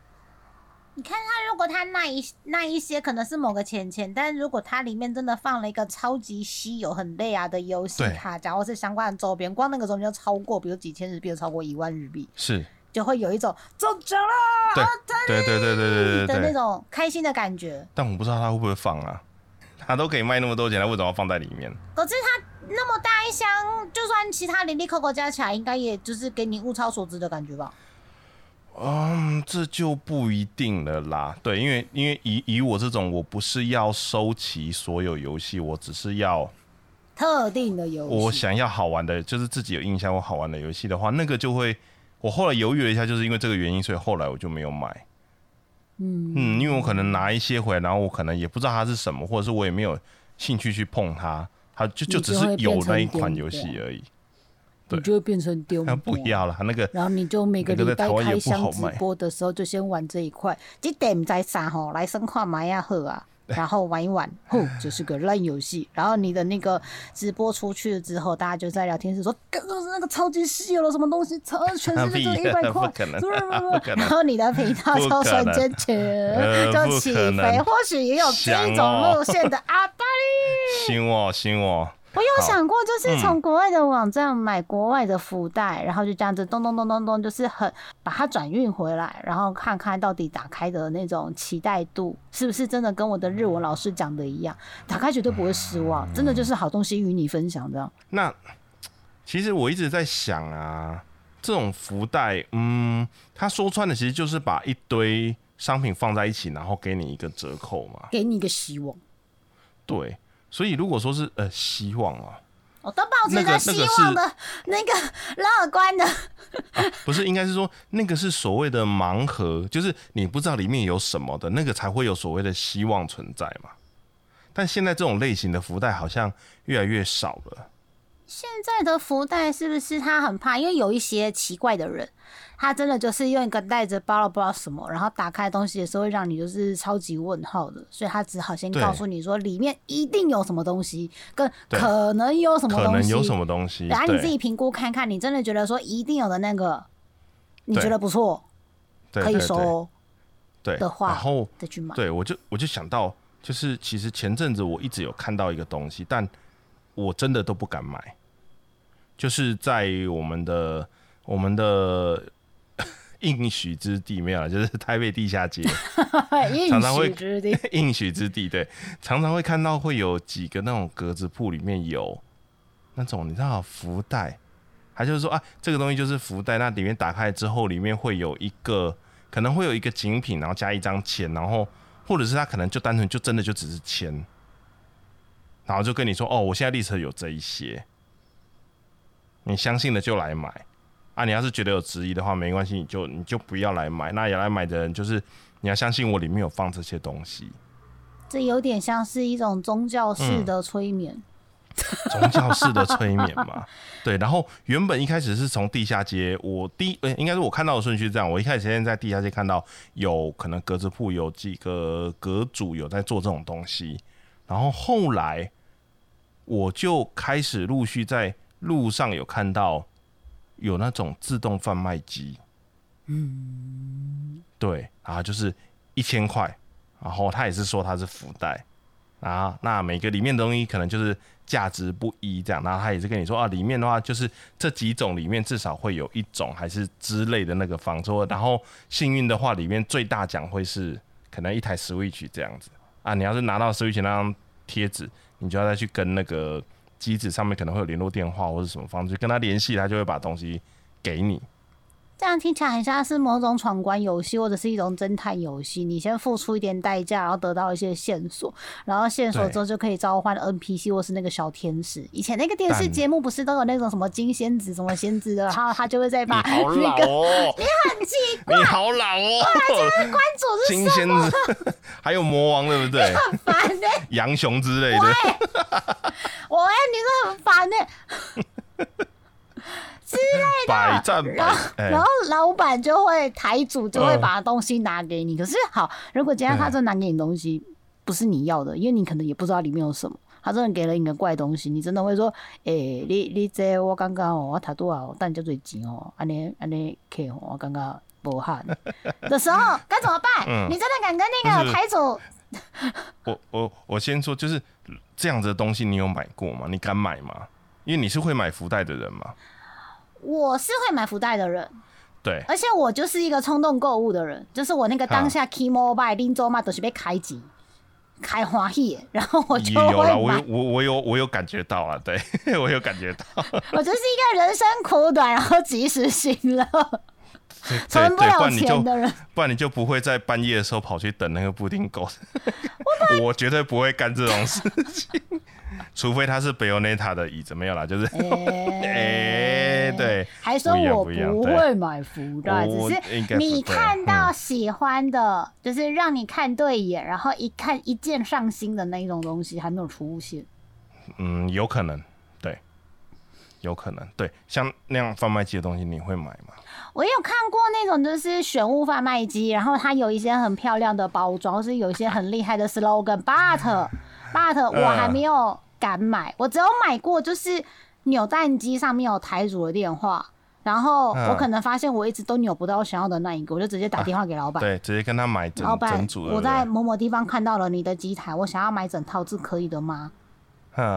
你看他，如果他那一那一些可能是某个钱钱，但是如果它里面真的放了一个超级稀有、很累啊的游戏卡，假如是相关的周边，光那个周边就超过，比如几千日币，超过一万日币。是。就会有一种中奖了，对对对对对对的那种开心的感觉。但我不知道他会不会放啊？[LAUGHS] 他都可以卖那么多钱，他为什么要放在里面？可是他那么大一箱，就算其他零零扣扣加起来，应该也就是给你物超所值的感觉吧？嗯，这就不一定了啦。对，因为因为以以我这种，我不是要收齐所有游戏，我只是要特定的游戏。我想要好玩的，就是自己有印象或好玩的游戏的话，那个就会。我后来犹豫了一下，就是因为这个原因，所以后来我就没有买。嗯嗯，因为我可能拿一些回来，然后我可能也不知道它是什么，或者是我也没有兴趣去碰它，它就就只是有那一款游戏而已。你就会变成丢。[LAUGHS] 那不要了，那个。然后你就每个礼拜开箱直播的时候，就先玩这一块，这点在啥吼？来生化玛雅赫啊！然后玩一玩，[LAUGHS] 吼，就是个烂游戏。然后你的那个直播出去了之后，大家就在聊天室说：“刚刚是那个超级稀有了什么东西，超全世界 [LAUGHS] 就一百块，不然后你的频道就瞬间全就起飞。或许也有这种路线的阿巴里，信我，信我。我有想过，就是从国外的网站买国外的福袋，然后就这样子咚咚咚咚咚，就是很把它转运回来，然后看看到底打开的那种期待度是不是真的跟我的日文老师讲的一样，打开绝对不会失望，真的就是好东西与你分享这样。那 [TSK] 其实我一直在想啊，这种福袋，嗯，他说穿的其实就是把一堆商品放在一起，然后给你一个折扣嘛，给你一个希望。对。所以，如果说是呃希望啊，我都保持着希望的那个乐观的，不是应该是说那个是所谓的盲盒，就是你不知道里面有什么的那个才会有所谓的希望存在嘛。但现在这种类型的福袋好像越来越少了。现在的福袋是不是他很怕？因为有一些奇怪的人。他真的就是用一个袋子包了不知道什么，然后打开东西的时候会让你就是超级问号的，所以他只好先告诉你说里面一定有什么东西，跟可能有什么东西，有什么东西，然后你自己评估看看，你真的觉得说一定有的那个，你觉得不错，可以收，对的话，然后再去买。对我就我就想到，就是其实前阵子我一直有看到一个东西，但我真的都不敢买，就是在我们的我们的。应许之地没有，就是台北地下街，[LAUGHS] 常常会 [LAUGHS] 应许之地，对，常常会看到会有几个那种格子铺里面有那种你知道福袋，他就是说啊，这个东西就是福袋，那里面打开之后，里面会有一个可能会有一个精品，然后加一张钱，然后或者是他可能就单纯就真的就只是钱，然后就跟你说哦，我现在历史有这一些，你相信了就来买。啊，你要是觉得有质疑的话，没关系，你就你就不要来买。那要来买的人，就是你要相信我里面有放这些东西。这有点像是一种宗教式的催眠。宗教式的催眠嘛，对。然后原本一开始是从地下街，我第呃应该是我看到的顺序是这样，我一开始先在地下街看到有可能格子铺有几个阁主有在做这种东西，然后后来我就开始陆续在路上有看到有那种自动贩卖机，嗯，对，然后就是一千块，然后他也是说他是福袋。啊，那每个里面的东西可能就是价值不一这样，然后他也是跟你说啊，里面的话就是这几种里面至少会有一种还是之类的那个方说，然后幸运的话里面最大奖会是可能一台 Switch 这样子。啊，你要是拿到 Switch 那张贴纸，你就要再去跟那个机子上面可能会有联络电话或者什么方式跟他联系，他就会把东西给你。这样听起来很像是某种闯关游戏，或者是一种侦探游戏。你先付出一点代价，然后得到一些线索，然后线索之后就可以召唤 NPC 或是那个小天使。以前那个电视节目不是都有那种什么金仙子、什么仙子的，然后 [LAUGHS] 他就会在把那个 [LAUGHS] 你很奇怪，你好老哦，关主是金仙子，[LAUGHS] 还有魔王对不对？很烦呢，杨雄之类的。我哎，你说很烦呢。之类的，然后然后老板就会台主就会把东西拿给你。可是好，如果今天他真拿给你东西不是你要的，因为你可能也不知道里面有什么，他真的给了你个怪东西，你真的会说，哎，你你这我刚刚哦，我太多啊，但叫最急哦，安尼安尼客我刚刚不喊的时候该怎么办？你真的敢跟那个台主？我我我先说，就是这样子的东西，你有买过吗？你敢买吗？因为你是会买福袋的人嘛。我是会买福袋的人，对，而且我就是一个冲动购物的人，就是我那个当下 key mobile 拎走嘛都是被开机开花叶，然后我就有了，我有我我有我有感觉到啊，对 [LAUGHS] 我有感觉到，[LAUGHS] 我就是一个人生苦短，然后及时行乐，存不了钱的人，不然你就不会在半夜的时候跑去等那个布丁狗，我 [LAUGHS] 绝对不会干这种事情。除非他是贝欧内塔的椅子，没有啦，就是，[LAUGHS] 哎，对，还说我不会买福袋，只是你看到喜欢的，就是让你看对眼，然后一看一见上心的那一种东西还没有出现。嗯，有可能，对，有可能，对，像那样贩卖机的东西，你会买吗？我有看过那种就是选物贩卖机，然后它有一些很漂亮的包装，是有一些很厉害的 slogan，but。but 我还没有敢买，我只有买过就是扭蛋机上面有台主的电话，然后我可能发现我一直都扭不到我想要的那一个，我就直接打电话给老板，对，直接跟他买。老板，我在某某地方看到了你的机台，我想要买整套，是可以的吗？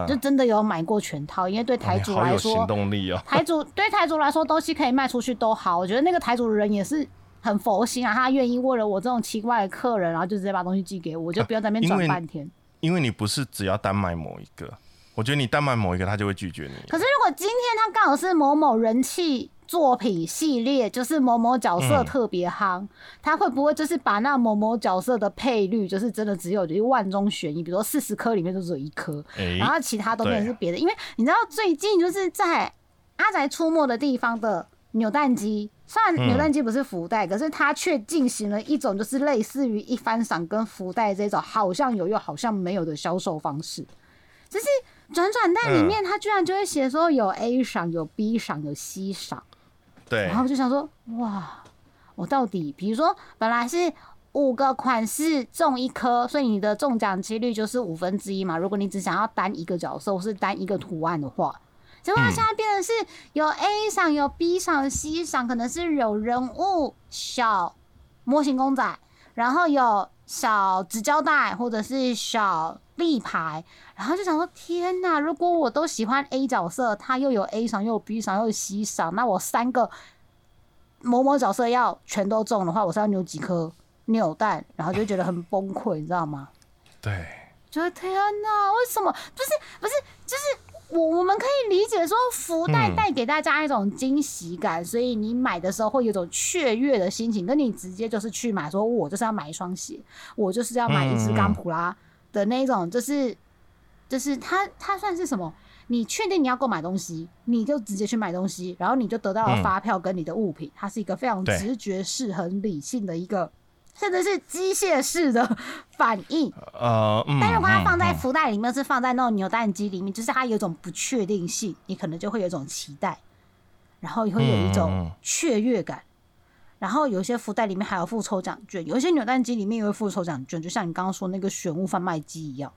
就真的有买过全套，因为对台主来说，行动力哦。台主对台主来说，东西可以卖出去都好。我觉得那个台主的人也是很佛心啊，他愿意为了我这种奇怪的客人，然后就直接把东西寄给我，我就不要在那边转半天。因为你不是只要单买某一个，我觉得你单买某一个，他就会拒绝你。可是如果今天他刚好是某某人气作品系列，就是某某角色特别夯，他会不会就是把那某某角色的配率，就是真的只有一万中选一，比如说四十颗里面就只有一颗，然后其他都变成是别的？因为你知道最近就是在阿宅出没的地方的扭蛋机。虽然扭蛋机不是福袋，可是它却进行了一种就是类似于一番赏跟福袋这种好像有又好像没有的销售方式。就是转转蛋里面，它居然就会写说有 A 赏、有 B 赏、有 C 赏。对。然后就想说，哇，我到底，比如说本来是五个款式中一颗，所以你的中奖几率就是五分之一嘛。如果你只想要单一个角色或是单一个图案的话。结果现在变的是有 A 赏、有 B 赏、C 赏，可能是有人物小模型公仔，然后有小纸胶带或者是小立牌，然后就想说：天哪！如果我都喜欢 A 角色，他又有 A 赏，又有 B 赏，又有 C 赏，那我三个某某角色要全都中的话，我是要扭几颗扭蛋，然后就觉得很崩溃，你知道吗？对，觉得天哪，为什么？不是，不是，就是。我我们可以理解说福袋带给大家一种惊喜感，所以你买的时候会有种雀跃的心情，跟你直接就是去买，说我就是要买一双鞋，我就是要买一只钢普拉的那种，就是就是它它算是什么？你确定你要购买东西，你就直接去买东西，然后你就得到了发票跟你的物品，它是一个非常直觉式、很理性的一个，甚至是机械式的反应。呃，但如果它放在福袋里面，是放在那种扭蛋机里面，就是它有一种不确定性，你可能就会有一种期待，然后也会有一种雀跃感。然后有些福袋里面还有附抽奖券，有一些扭蛋机里面也会附抽奖券，就像你刚刚说那个选物贩卖机一样。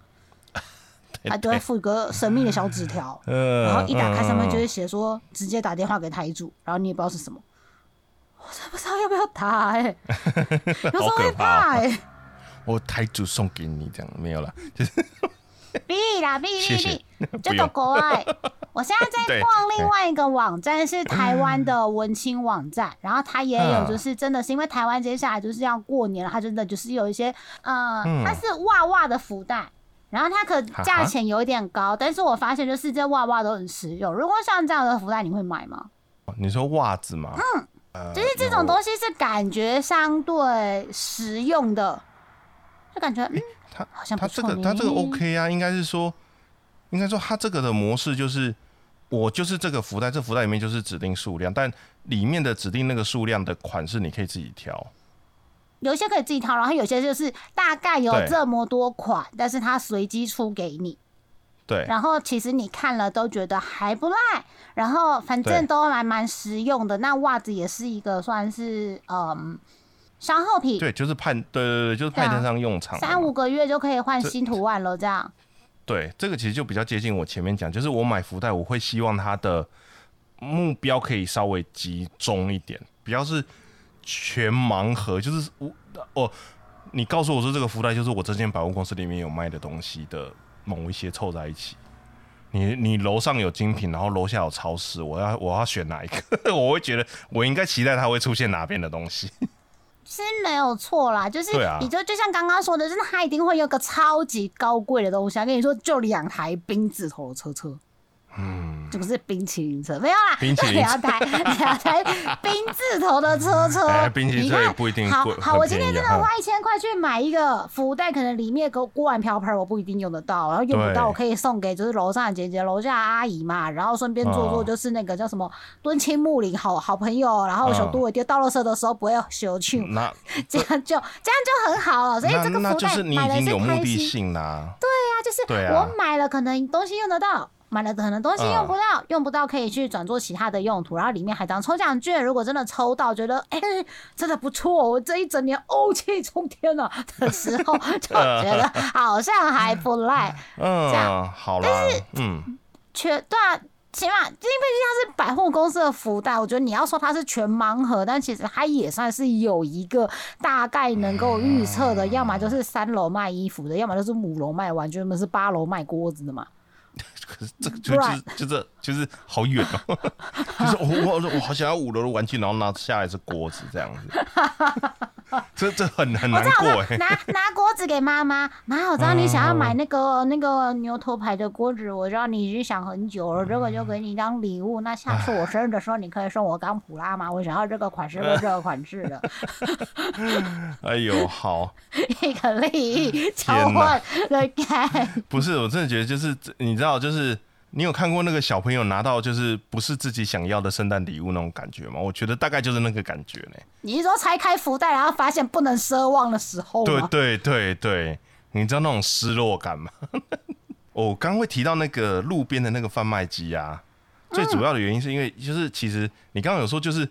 [LAUGHS] 还都会附一个神秘的小纸条，[LAUGHS] 然后一打开上面就会写说直接打电话给台主，然后你也不知道是什么，我真不知道要不要打哎，[LAUGHS] 有时候会怕哎。我台主送给你这样没有了，[LAUGHS] 就是必啦必必必，就到国外。我现在在 [LAUGHS] 逛另外一个网站，是台湾的文青网站，然后它也有就是真的是因为台湾接下来就是要过年了，它真的就是有一些呃，它是袜袜的福袋。然后它可价钱有一点高，但是我发现就是这袜袜都很实用。如果像这样的福袋，你会买吗？你说袜子吗？嗯，就是这种东西是感觉相对实用的，就感觉嗯，它好像它这个它这个 OK 啊，应该是说，应该说它这个的模式就是，我就是这个福袋，这福袋里面就是指定数量，但里面的指定那个数量的款式你可以自己挑。有一些可以自己挑，然后有些就是大概有这么多款，但是它随机出给你。对。然后其实你看了都觉得还不赖，然后反正都还蛮实用的。那袜子也是一个算是嗯消耗品。对，就是派对对对，就是派得上用场。三五个月就可以换新图案了，这样。对，这个其实就比较接近我前面讲，就是我买福袋，我会希望它的目标可以稍微集中一点，比较是。全盲盒就是我哦，你告诉我说这个福袋就是我这间百货公司里面有卖的东西的某一些凑在一起。你你楼上有精品，然后楼下有超市，我要我要选哪一个？[LAUGHS] 我会觉得我应该期待它会出现哪边的东西。是没有错啦，就是你就就像刚刚说的，就是它一定会有个超级高贵的东西。我跟你说，就两台冰字头的车车。嗯，这不是冰淇淋车，没有啦，冰淇淋两台两台冰字头的车车，[LAUGHS] 冰淇淋车不一定好好，我今天真的花一千块去买一个福袋，可能里面个锅碗瓢盆我不一定用得到，然后用不到我可以送给就是楼上的姐姐、楼下阿姨嘛，然后顺便做做就是那个叫什么敦亲睦邻好好朋友，然后小都我丢到了车的时候不会小去，那这样就这样就很好了，所以这个福袋买的是开心啦，[LAUGHS] 对呀，就是我买了可能东西用得到。买了很多东西用不到，用不到可以去转做其他的用途，然后里面还当抽奖券。如果真的抽到，觉得 [LAUGHS] 哎真的不错，我这一整年欧气冲天了的时候，[LAUGHS] 就觉得好像还不赖。[LAUGHS] 嗯，这样好了。但是嗯，全对啊，起码因为毕竟它是百货公司的福袋，我觉得你要说它是全盲盒，但其实它也算是有一个大概能够预测的，要么就是三楼卖衣服的，要么就是五楼卖玩具，要么是八楼卖锅子的嘛。可是这个就是就是就是好远哦，[LAUGHS] 就是我我我好想要五楼的玩具，然后拿下来是锅子这样子。[LAUGHS] 这这很很难过哎！拿拿锅子给妈妈，妈，我知道你想要买那个那个牛头牌的锅子，我知道你已经想很久了，这个就给你当礼物。那下次我生日的时候，你可以送我钢普拉吗？我想要这个款式跟这个款式的。[LAUGHS] 哎呦，好，[LAUGHS] 一个利益交换的概不是，我真的觉得就是你知道就是。你有看过那个小朋友拿到就是不是自己想要的圣诞礼物那种感觉吗？我觉得大概就是那个感觉呢。你是说拆开福袋然后发现不能奢望的时候对对对，你知道那种失落感吗？[LAUGHS] 我刚会提到那个路边的那个贩卖机啊，最主要的原因是因为就是其实你刚刚有说就是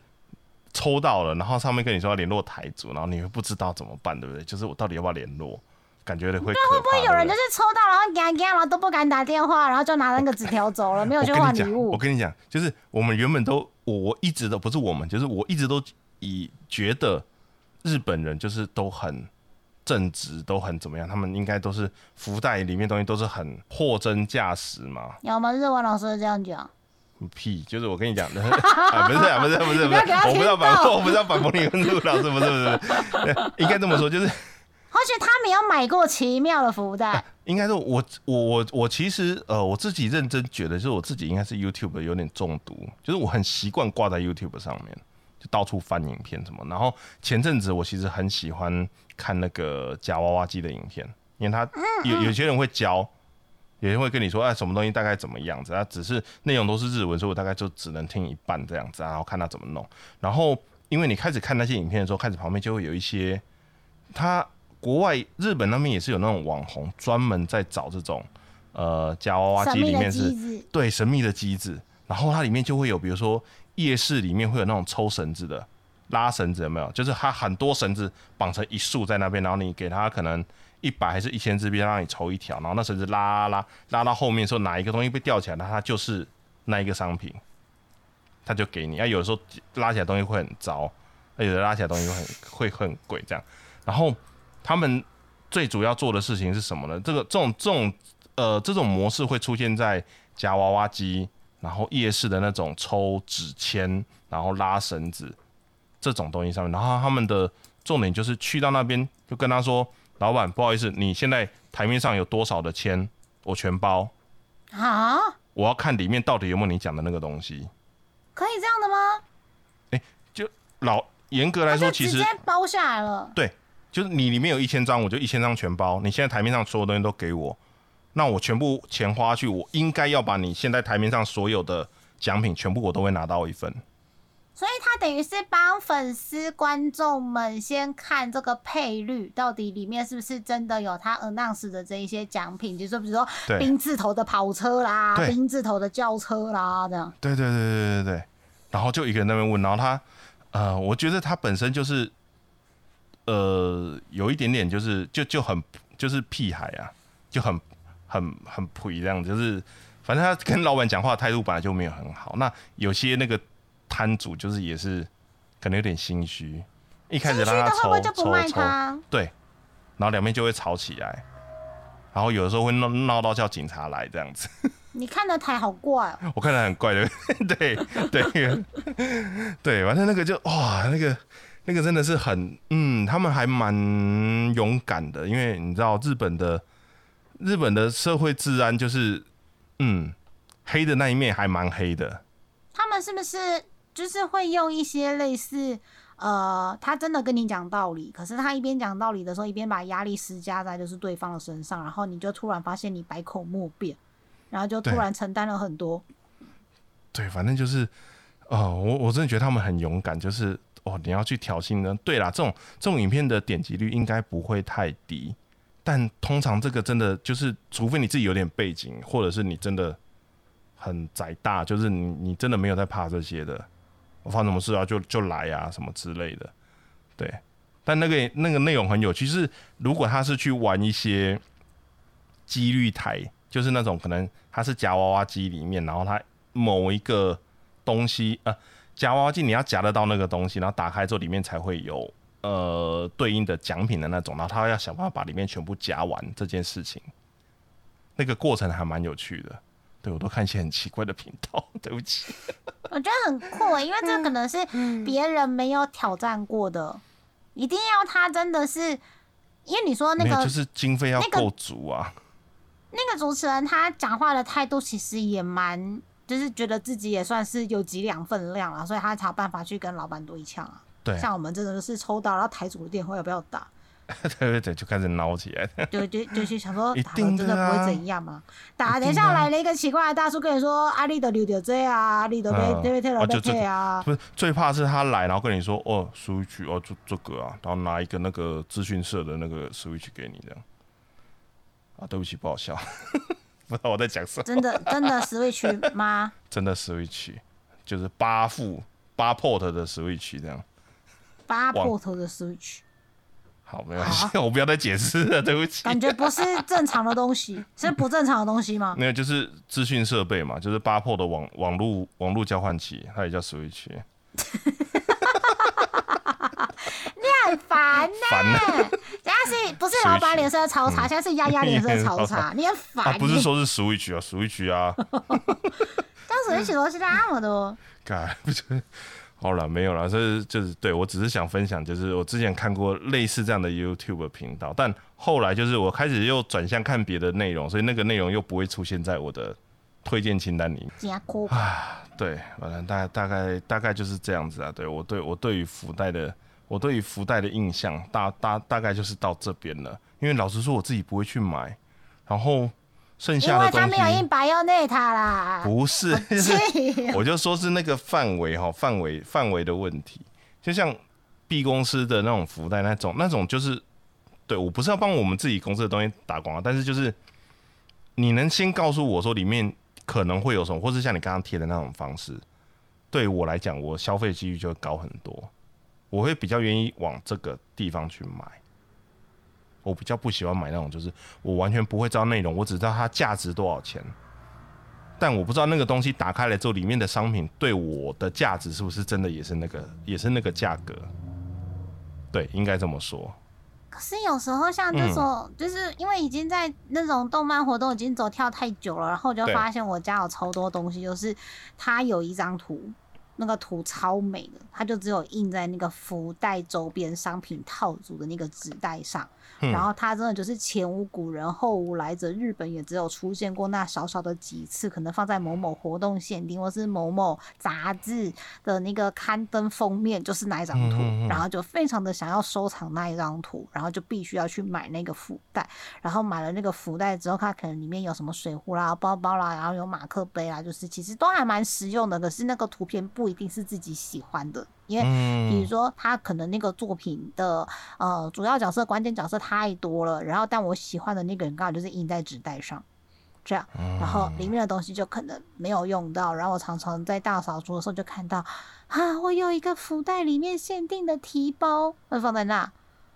抽到了，然后上面跟你说要联络台主，然后你会不知道怎么办，对不对？就是我到底要不要联络？感觉的会，那会不会有人就是抽到然后干干然后都不敢打电话，然后就拿那个纸条走了，[LAUGHS] 没有去换礼物？我跟你讲，就是我们原本都，我一直都不是我们，就是我一直都以觉得日本人就是都很正直，都很怎么样，他们应该都是福袋里面东西都是很货真价实嘛。有吗？日文老师这样讲？屁，就是我跟你讲的，[LAUGHS] 啊，不是啊，不是不是不是，我不知道反 [LAUGHS] 我不知道反驳你，日文老师不是不是，应该这么说，就是。而且他没有买过奇妙的福袋，应该说，我我我我其实呃，我自己认真觉得，就是我自己应该是 YouTube 有点中毒，就是我很习惯挂在 YouTube 上面，就到处翻影片什么。然后前阵子我其实很喜欢看那个夹娃娃机的影片，因为他有有些人会教，有人会跟你说，哎，什么东西大概怎么样子啊？只是内容都是日文，所以我大概就只能听一半这样子，然后看他怎么弄。然后因为你开始看那些影片的时候，开始旁边就会有一些，他国外日本那边也是有那种网红专门在找这种呃夹娃娃机里面是对神秘的机子，然后它里面就会有，比如说夜市里面会有那种抽绳子的。拉绳子有没有？就是它很多绳子绑成一束在那边，然后你给它可能一百还是一千支币，让你抽一条，然后那绳子拉拉拉到后面时候，哪一个东西被吊起来，那它就是那一个商品，他就给你。啊，有的时候拉起来东西会很糟，有的拉起来东西会很会很贵这样。然后他们最主要做的事情是什么呢？这个这种这种呃这种模式会出现在夹娃娃机，然后夜市的那种抽纸签，然后拉绳子。这种东西上面，然后他们的重点就是去到那边就跟他说：“老板，不好意思，你现在台面上有多少的签，我全包。”啊！我要看里面到底有没有你讲的那个东西。可以这样的吗？哎，就老严格来说，其实包下来了。对，就是你里面有一千张，我就一千张全包。你现在台面上所有东西都给我，那我全部钱花去，我应该要把你现在台面上所有的奖品全部我都会拿到一份。所以他等于是帮粉丝观众们先看这个配率，到底里面是不是真的有他 announce 的这一些奖品，就是说，比如说冰字头的跑车啦，冰字头的轿车啦，这样。对对对对对对。然后就一个人那边问，然后他，呃，我觉得他本身就是，呃，有一点点就是就就很就是屁孩啊，就很很很普这样，就是反正他跟老板讲话态度本来就没有很好。那有些那个。摊主就是也是，可能有点心虚，一开始让他抽抽抽，对，然后两边就会吵起来，然后有的时候会闹闹到叫警察来这样子。你看的台好怪哦，[LAUGHS] 我看的很怪的，对对对，反正那个就哇，那个那个真的是很嗯，他们还蛮勇敢的，因为你知道日本的日本的社会治安就是嗯黑的那一面还蛮黑的，他们是不是？就是会用一些类似，呃，他真的跟你讲道理，可是他一边讲道理的时候，一边把压力施加在就是对方的身上，然后你就突然发现你百口莫辩，然后就突然承担了很多。对，反正就是，哦，我我真的觉得他们很勇敢，就是哦，你要去挑衅呢。对啦，这种这种影片的点击率应该不会太低，但通常这个真的就是，除非你自己有点背景，或者是你真的很宅大，就是你你真的没有在怕这些的。我发什么事啊？就就来啊，什么之类的，对。但那个那个内容很有趣，是如果他是去玩一些几率台，就是那种可能他是夹娃娃机里面，然后他某一个东西呃夹娃娃机你要夹得到那个东西，然后打开之后里面才会有呃对应的奖品的那种，然后他要想办法把里面全部夹完这件事情，那个过程还蛮有趣的。对，我都看一些很奇怪的频道，[LAUGHS] 对不起。我觉得很酷，因为这可能是别人没有挑战过的，一定要他真的是，因为你说那个就是经费要够足啊。那个主持人他讲话的态度其实也蛮，就是觉得自己也算是有几两分量了，所以他才有办法去跟老板对呛啊。对，像我们真的是抽到，然后台主的电话要不要打？[LAUGHS] 对对对，就开始闹起来。[LAUGHS] 对对，就是想说，打了真的不会怎样嘛？打，等一下来了一个奇怪的大叔跟你说：“阿丽的留掉这啊，阿丽的被被退了被退啊。”不是，最怕是他来，然后跟你说：“哦，switch 哦，这这个啊，然后拿一个那个资讯社的那个 switch 给你这样。”啊，对不起，不好笑，不知道我在讲什么。真的真的 switch 吗？真的 switch，就是八副八 port 的 switch 这样。八 port 的 switch。好，没关系，[LAUGHS] 我不要再解释了，对不起。感觉不是正常的东西，是不正常的东西吗？没有，就是资讯设备嘛，就是八 port 的网网络网络交换器，它也叫 Switch。[LAUGHS] 你很烦呢，烦呢。现在是不是老板脸色超差？现在是丫丫 [LAUGHS] 脸色超差，[LAUGHS] 你很烦。不是说是 Switch 啊，Switch 啊。[LAUGHS] 当 Switch 东西那么多，干不是。好了，没有了，这就是对我只是想分享，就是我之前看过类似这样的 YouTube 频道，但后来就是我开始又转向看别的内容，所以那个内容又不会出现在我的推荐清单里。啊，[SIGHS] 对，反正大大概大概就是这样子啊。对我对我对于福袋的我对于福袋的印象大大大概就是到这边了。因为老实说，我自己不会去买，然后剩下的东西，因为他没有印白药内塔啦。不是，[LAUGHS] 我就说是那个范围哈，范围范围的问题。就像 B 公司的那种福袋那种，那种就是，对我不是要帮我们自己公司的东西打广告，但是就是你能先告诉我说里面可能会有什么，或是像你刚刚贴的那种方式，对我来讲，我消费几率就会高很多，我会比较愿意往这个地方去买。我比较不喜欢买那种，就是我完全不会知道内容，我只知道它价值多少钱，但我不知道那个东西打开来之后，里面的商品对我的价值是不是真的也是那个，也是那个价格？对，应该这么说。可是有时候像这种，就是因为已经在那种动漫活动已经走跳太久了，然后我就发现我家有超多东西，就是它有一张图。那个图超美的，它就只有印在那个福袋周边商品套组的那个纸袋上，然后它真的就是前无古人后无来者，日本也只有出现过那少少的几次，可能放在某某活动限定或是某某杂志的那个刊登封面就是那一张图，然后就非常的想要收藏那一张图，然后就必须要去买那个福袋，然后买了那个福袋之后，它可能里面有什么水壶啦、包包啦，然后有马克杯啦，就是其实都还蛮实用的，可是那个图片不。不一定是自己喜欢的，因为比如说他可能那个作品的呃主要角色、关键角色太多了，然后但我喜欢的那个人刚好就是印在纸袋上，这样，然后里面的东西就可能没有用到，然后我常常在大扫除的时候就看到啊，我有一个福袋里面限定的提包，那放在那，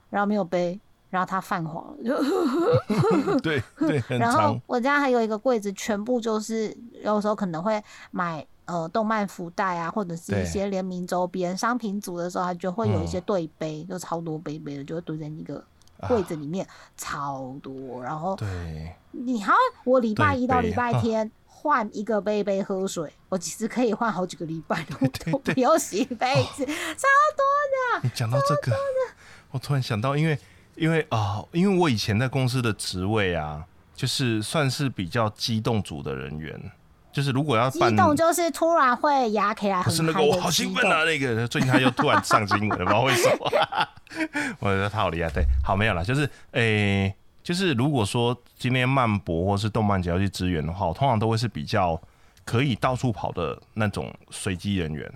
然后没有背，然后它泛黄了，[LAUGHS] [LAUGHS] 对对，然后我家还有一个柜子，全部就是有时候可能会买。呃，动漫福袋啊，或者是一些联名周边商品组的时候，它就会有一些对杯，就超多杯杯的，就会堆在那个柜子里面，超多。然后，对，你好，我礼拜一到礼拜天换一个杯杯喝水，我其实可以换好几个礼拜都不用洗杯子，超多的。你讲到这个，我突然想到，因为因为啊，因为我以前在公司的职位啊，就是算是比较机动组的人员。就是如果要激动，就是突然会压起来，不是那个我好兴奋啊！那个最近他又突然上新闻，不知道为什么。[LAUGHS] 我觉得他好厉害。对，好没有了。就是诶，就是如果说今天漫博或是动漫节要去支援的话，我通常都会是比较可以到处跑的那种随机人员。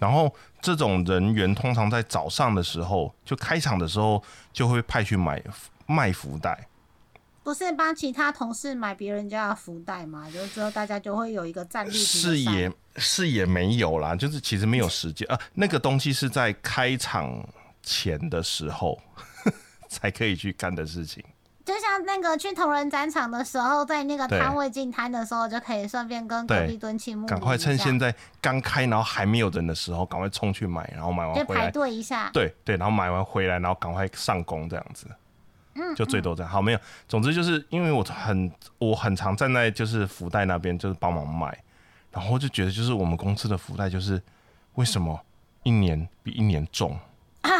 然后这种人员通常在早上的时候，就开场的时候就会派去买卖福袋。不是帮其他同事买别人家的福袋吗？就之后大家就会有一个战力。是也，是也没有啦，就是其实没有时间啊。那个东西是在开场前的时候 [LAUGHS] 才可以去干的事情。就像那个去同仁展场的时候，在那个摊位进摊的时候，就可以顺便跟隔壁蹲起木。赶快趁现在刚开，然后还没有人的时候，赶快冲去买，然后买完回来排队一下。对对，然后买完回来，然后赶快上工这样子。就最多这样，好没有。总之就是因为我很我很常站在就是福袋那边，就是帮忙卖，然后就觉得就是我们公司的福袋就是为什么一年比一年重啊？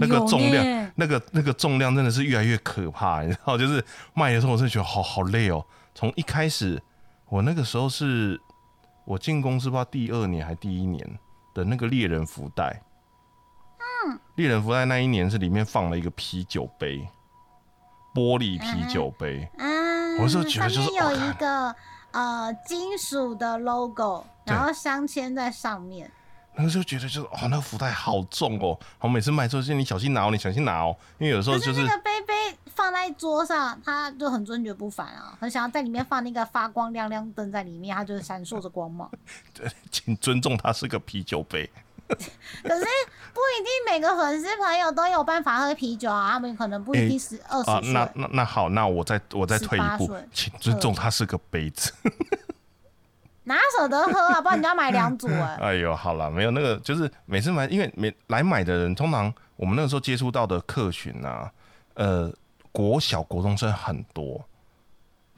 那个重量，那个那个重量真的是越来越可怕，你知道？就是卖的时候，我真的觉得好好累哦。从一开始，我那个时候是我进公司不知道第二年还第一年的那个猎人福袋，嗯，猎人福袋那一年是里面放了一个啤酒杯。玻璃啤酒杯，嗯，我是觉得就是有一个呃金属的 logo，然后镶嵌在上面。那个时候觉得就是哦，那个福袋好重哦，我每次买出去你小心拿哦，你小心拿哦，因为有时候就是那个杯杯放在桌上，他就很尊爵不凡啊，很想要在里面放那个发光亮亮灯在里面，它就是闪烁着光芒。对，[LAUGHS] 请尊重它是个啤酒杯。[LAUGHS] 可是不一定每个粉丝朋友都有办法喝啤酒啊，他们可能不一定是二十岁。那那那好，那我再我再退一步，请尊重它是个杯子。[LAUGHS] 哪舍得喝啊？不然你要买两组 [LAUGHS] 哎。哎呦，好了，没有那个，就是每次买，因为每来买的人，通常我们那个时候接触到的客群啊，呃，国小国中生很多。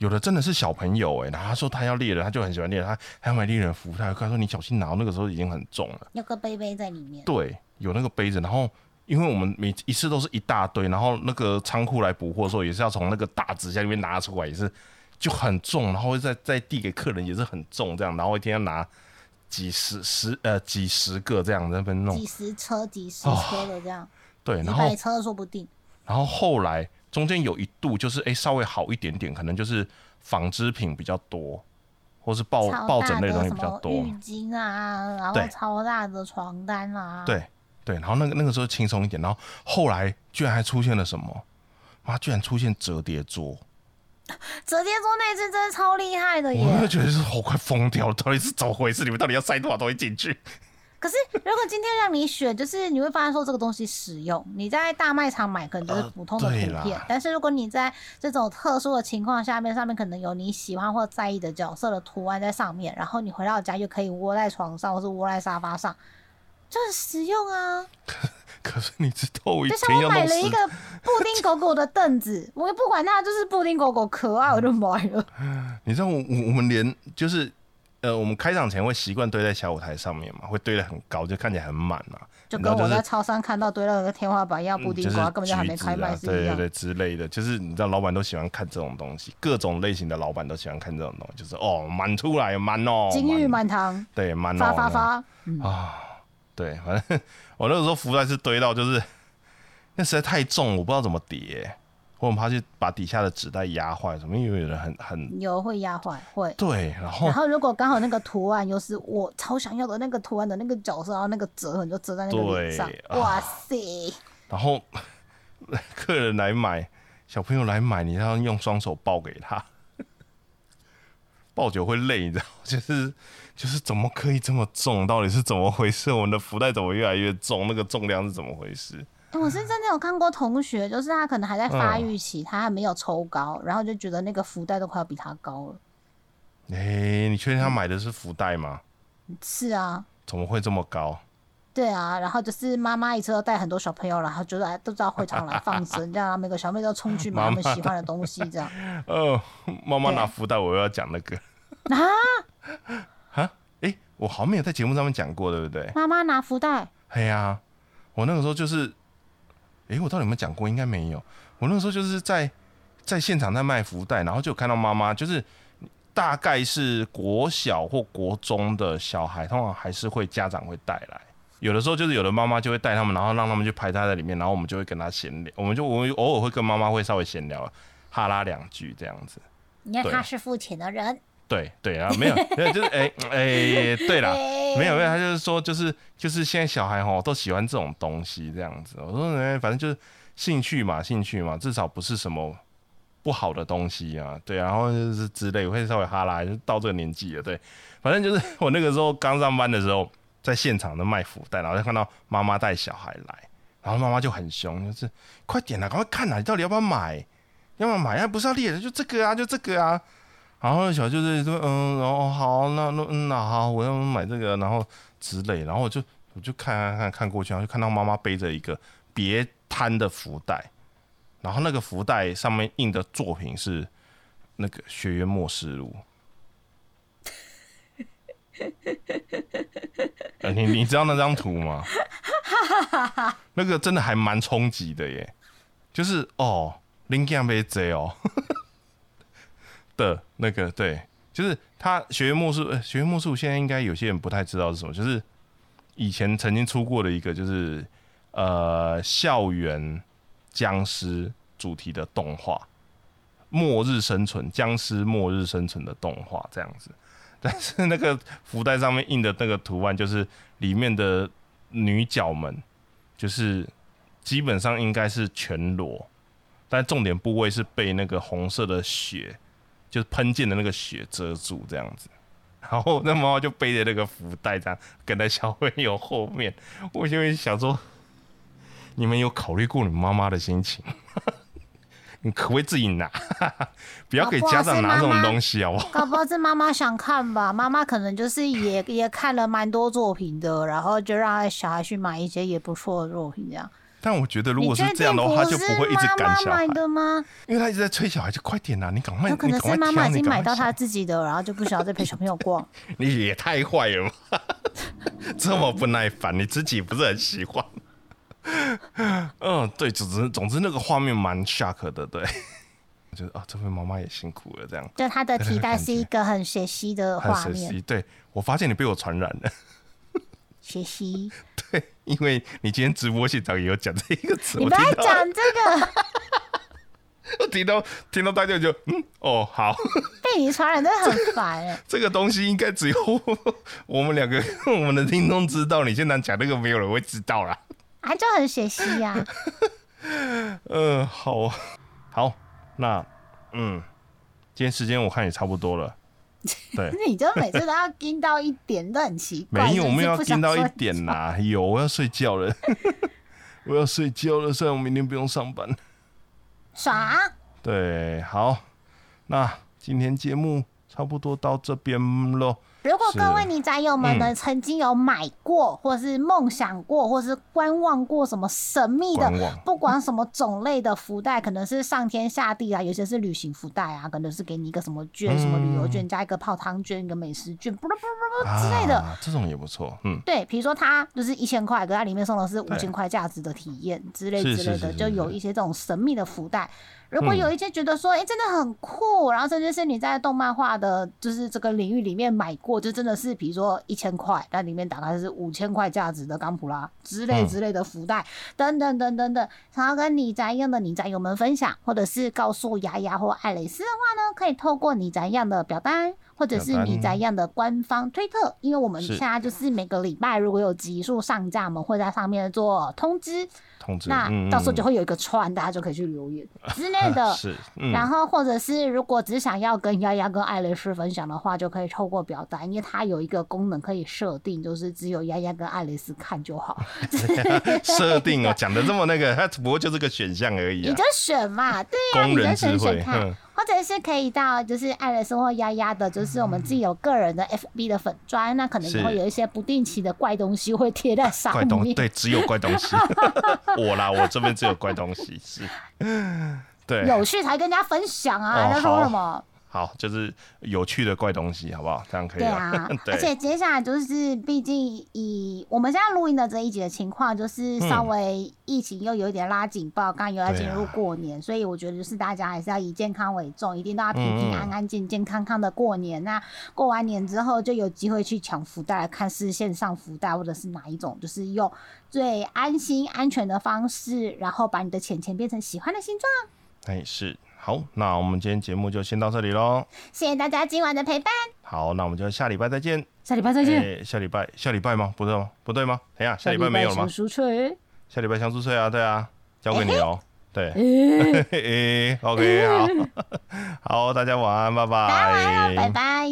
有的真的是小朋友哎，然后他说他要猎人，他就很喜欢猎人，他还要买猎人服。他他说你小心拿，那个时候已经很重了，有个杯杯在里面。对，有那个杯子。然后因为我们每一次都是一大堆，然后那个仓库来补货的时候，也是要从那个大纸箱里面拿出来，也是就很重，然后再再递给客人，也是很重这样。然后一天要拿几十十呃几十个这样那边弄，几十车几十车的这样，对，然后车说不定。然后后来。中间有一度就是哎稍微好一点点，可能就是纺织品比较多，或是抱抱枕类东西比较多，浴巾啊，然后超大的床单啊，对对，然后那个那个时候轻松一点，然后后来居然还出现了什么？妈，居然出现折叠桌！[LAUGHS] 折叠桌那次真的超厉害的耶！我就觉得是好快疯掉了，到底是怎么回事？你们到底要塞多少东西进去？可是如果今天让你选，就是你会发现说这个东西实用。你在大卖场买可能就是普通的图片，但是如果你在这种特殊的情况下面，上面可能有你喜欢或在意的角色的图案在上面，然后你回到家就可以窝在床上或是窝在沙发上，就很实用啊。可是你知道我就像我买了一个布丁狗狗的凳子，我也不管它，就是布丁狗狗可爱，我就买了。你知道我我我们连就是呃，我们开场前会习惯堆在小舞台上面嘛，会堆得很高，就看起来很满嘛。就跟我在超商看到堆了个天花板一样，布丁瓜根本就还没开卖是对对对之类的，就是你知道老板都喜欢看这种东西，各种类型的老板都喜欢看这种东西，就是哦满出来满哦，金玉满。堂，对满哦发发发。啊。对，反正 [LAUGHS] 我那个时候福袋是堆到就是那实在太重，我不知道怎么叠，我很怕去把底下的纸袋压坏什么，因为有人很很有会压坏会。对，然后然后如果刚好那个图案又是我超想要的那个图案的那个角色，然后那个折痕就折在那个脸上，哇塞！然后 [LAUGHS] 客人来买，小朋友来买，你要用双手抱给他，抱久会累，你知道，[LAUGHS] 就是。就是怎么可以这么重？到底是怎么回事？我们的福袋怎么越来越重？那个重量是怎么回事？我是真的有看过同学，就是他可能还在发育期，他还没有抽高，然后就觉得那个福袋都快要比他高了。哎，你确定他买的是福袋吗？是啊。怎么会这么高？对啊，然后就是妈妈一次都带很多小朋友然后就来都知道会场来 [LAUGHS] 放生，这样每个小妹都冲去买他们喜欢的东西，这样。[LAUGHS] 哦，妈妈拿福袋，我又要讲那个 [LAUGHS] 啊。哎，我好像没有在节目上面讲过，对不对？妈妈拿福袋。哎呀，我那个时候就是，哎，我到底有没有讲过？应该没有。我那时候就是在在现场在卖福袋，然后就看到妈妈，就是大概是国小或国中的小孩，通常还是会家长会带来。有的时候就是有的妈妈就会带他们，然后让他们去排他在里面，然后我们就会跟他闲聊，我们就我们偶尔会跟妈妈会稍微闲聊，哈拉两句这样子。你看他是付钱的人。对对啊，没有 [LAUGHS] 没有，就是哎哎，对了，没有没有，他就是说，就是就是现在小孩吼都喜欢这种东西这样子。我说哎，反正就是兴趣嘛，兴趣嘛，至少不是什么不好的东西啊。对，然后就是之类，会稍微哈拉，就到这个年纪了。对，反正就是我那个时候刚上班的时候，在现场的卖福袋，然后就看到妈妈带小孩来，然后妈妈就很凶，就是快点啊，赶快看啊，你到底要不要买？要不要买啊？不是要猎人，就这个啊，就这个啊。然后小就是说，嗯，然后好，那那嗯那好，我要买这个，然后之类，然后我就我就看看看看过去，然后就看到妈妈背着一个别摊的福袋，然后那个福袋上面印的作品是那个《学院末世录》。你你知道那张图吗？那个真的还蛮冲击的耶，就是哦，林健被贼哦。的那个对，就是他学院魔术，学院魔术现在应该有些人不太知道是什么，就是以前曾经出过的一个，就是呃校园僵尸主题的动画，末日生存僵尸末日生存的动画这样子，但是那个福袋上面印的那个图案，就是里面的女角们，就是基本上应该是全裸，但重点部位是被那个红色的血。就是喷溅的那个血遮住这样子，然后那妈妈就背着那个福袋这样跟在小朋友后面，我就会想说，你们有考虑过你妈妈的心情？[LAUGHS] 你可不可以自己拿？[LAUGHS] 不要给家长拿这种东西好不好？搞不好是妈妈想看吧，妈妈可能就是也也看了蛮多作品的，然后就让小孩去买一些也不错的作品这样。但我觉得，如果是这样的话，他就不会一直赶小孩的吗？因为他一直在催小孩，就快点啊！你赶快，有可能是妈妈已经买到他自己的，然后就不需要再陪小朋友逛。[LAUGHS] 你也太坏了吧！[LAUGHS] 这么不耐烦，你自己不是很喜欢？[LAUGHS] 嗯，对，总之总之那个画面蛮 shock 的，对。我觉得啊，这位妈妈也辛苦了，这样。就他的提袋是一个很学习的画面。对我发现你被我传染了。学习。[LAUGHS] 对，因为你今天直播现场也有讲这一个词，你不要讲这个。[LAUGHS] 我听到听到大家就嗯哦好，被你传染真的很烦。[LAUGHS] 这个东西应该只有我们两个我们的听众知道，你现在讲那个没有人会知道啦。啊，就很学习呀。嗯，好，好，那嗯，今天时间我看也差不多了。对，[LAUGHS] 你就每次都要盯到一点，都很奇怪。没有，我们要盯到一点呐。有，我要睡觉了，[LAUGHS] 我要睡觉了。虽然我明天不用上班。爽？对，好，那今天节目差不多到这边喽。如果各位你宅友们呢，曾经有买过，或是梦想过，或是观望过什么神秘的，不管什么种类的福袋，可能是上天下地啊，有些是旅行福袋啊，可能是给你一个什么券，什么旅游券加一个泡汤券，一个美食券，不不不不不之类的，这种也不错。嗯，对，比如说它就是一千块，可它里面送的是五千块价值的体验之类之类的，就有一些这种神秘的福袋。如果有一些觉得说，哎，真的很酷，然后甚至是你在动漫画的，就是这个领域里面买过，就真的是，比如说一千块，但里面打开是五千块价值的钢普拉之类之类的福袋，等等等等等，想要跟你宅样的你宅友们分享，或者是告诉雅雅或艾蕾丝的话呢，可以透过你宅样的表单。或者是你怎样的官方推特，因为我们现在就是每个礼拜如果有集数上架，我们会在上面做通知。通知。那到时候就会有一个串，大家就可以去留言之类的。[LAUGHS] 是。然后或者是如果只想要跟丫丫跟艾蕾丝分享的话，就可以透过表单，因为它有一个功能可以设定，就是只有丫丫跟艾蕾丝看就好。[LAUGHS] [LAUGHS] 设定哦，讲的这么那个，它只不过就是个选项而已。你就选嘛，对呀，你就选选看。或者是可以到就是爱的生活丫丫的，就是我们自己有个人的 FB 的粉砖，那可能会有一些不定期的怪东西会贴在上面。对，只有怪东西。[LAUGHS] [LAUGHS] 我啦，我这边只有怪东西，是，对，有趣才跟人家分享啊。要说什么？好，就是有趣的怪东西，好不好？这样可以。对啊，[LAUGHS] 而且接下来就是，毕竟以我们现在录音的这一集的情况，就是稍微疫情又有一点拉警报，刚又要进入过年，所以我觉得就是大家还是要以健康为重，一定都要平平安安、健健康康的过年。那过完年之后，就有机会去抢福袋，看是线上福袋，或者是哪一种，就是用最安心、安全的方式，然后把你的钱钱变成喜欢的形状。哎，是。好，那我们今天节目就先到这里喽。谢谢大家今晚的陪伴。好，那我们就下礼拜再见。下礼拜再见。下礼拜，下礼拜吗？不对吗？不对吗？等下，下礼拜没有了吗？香酥脆。下礼拜香酥脆啊，对啊，交给你哦。对。[LAUGHS] OK，好，[LAUGHS] 好，大家晚安，拜拜。拜拜。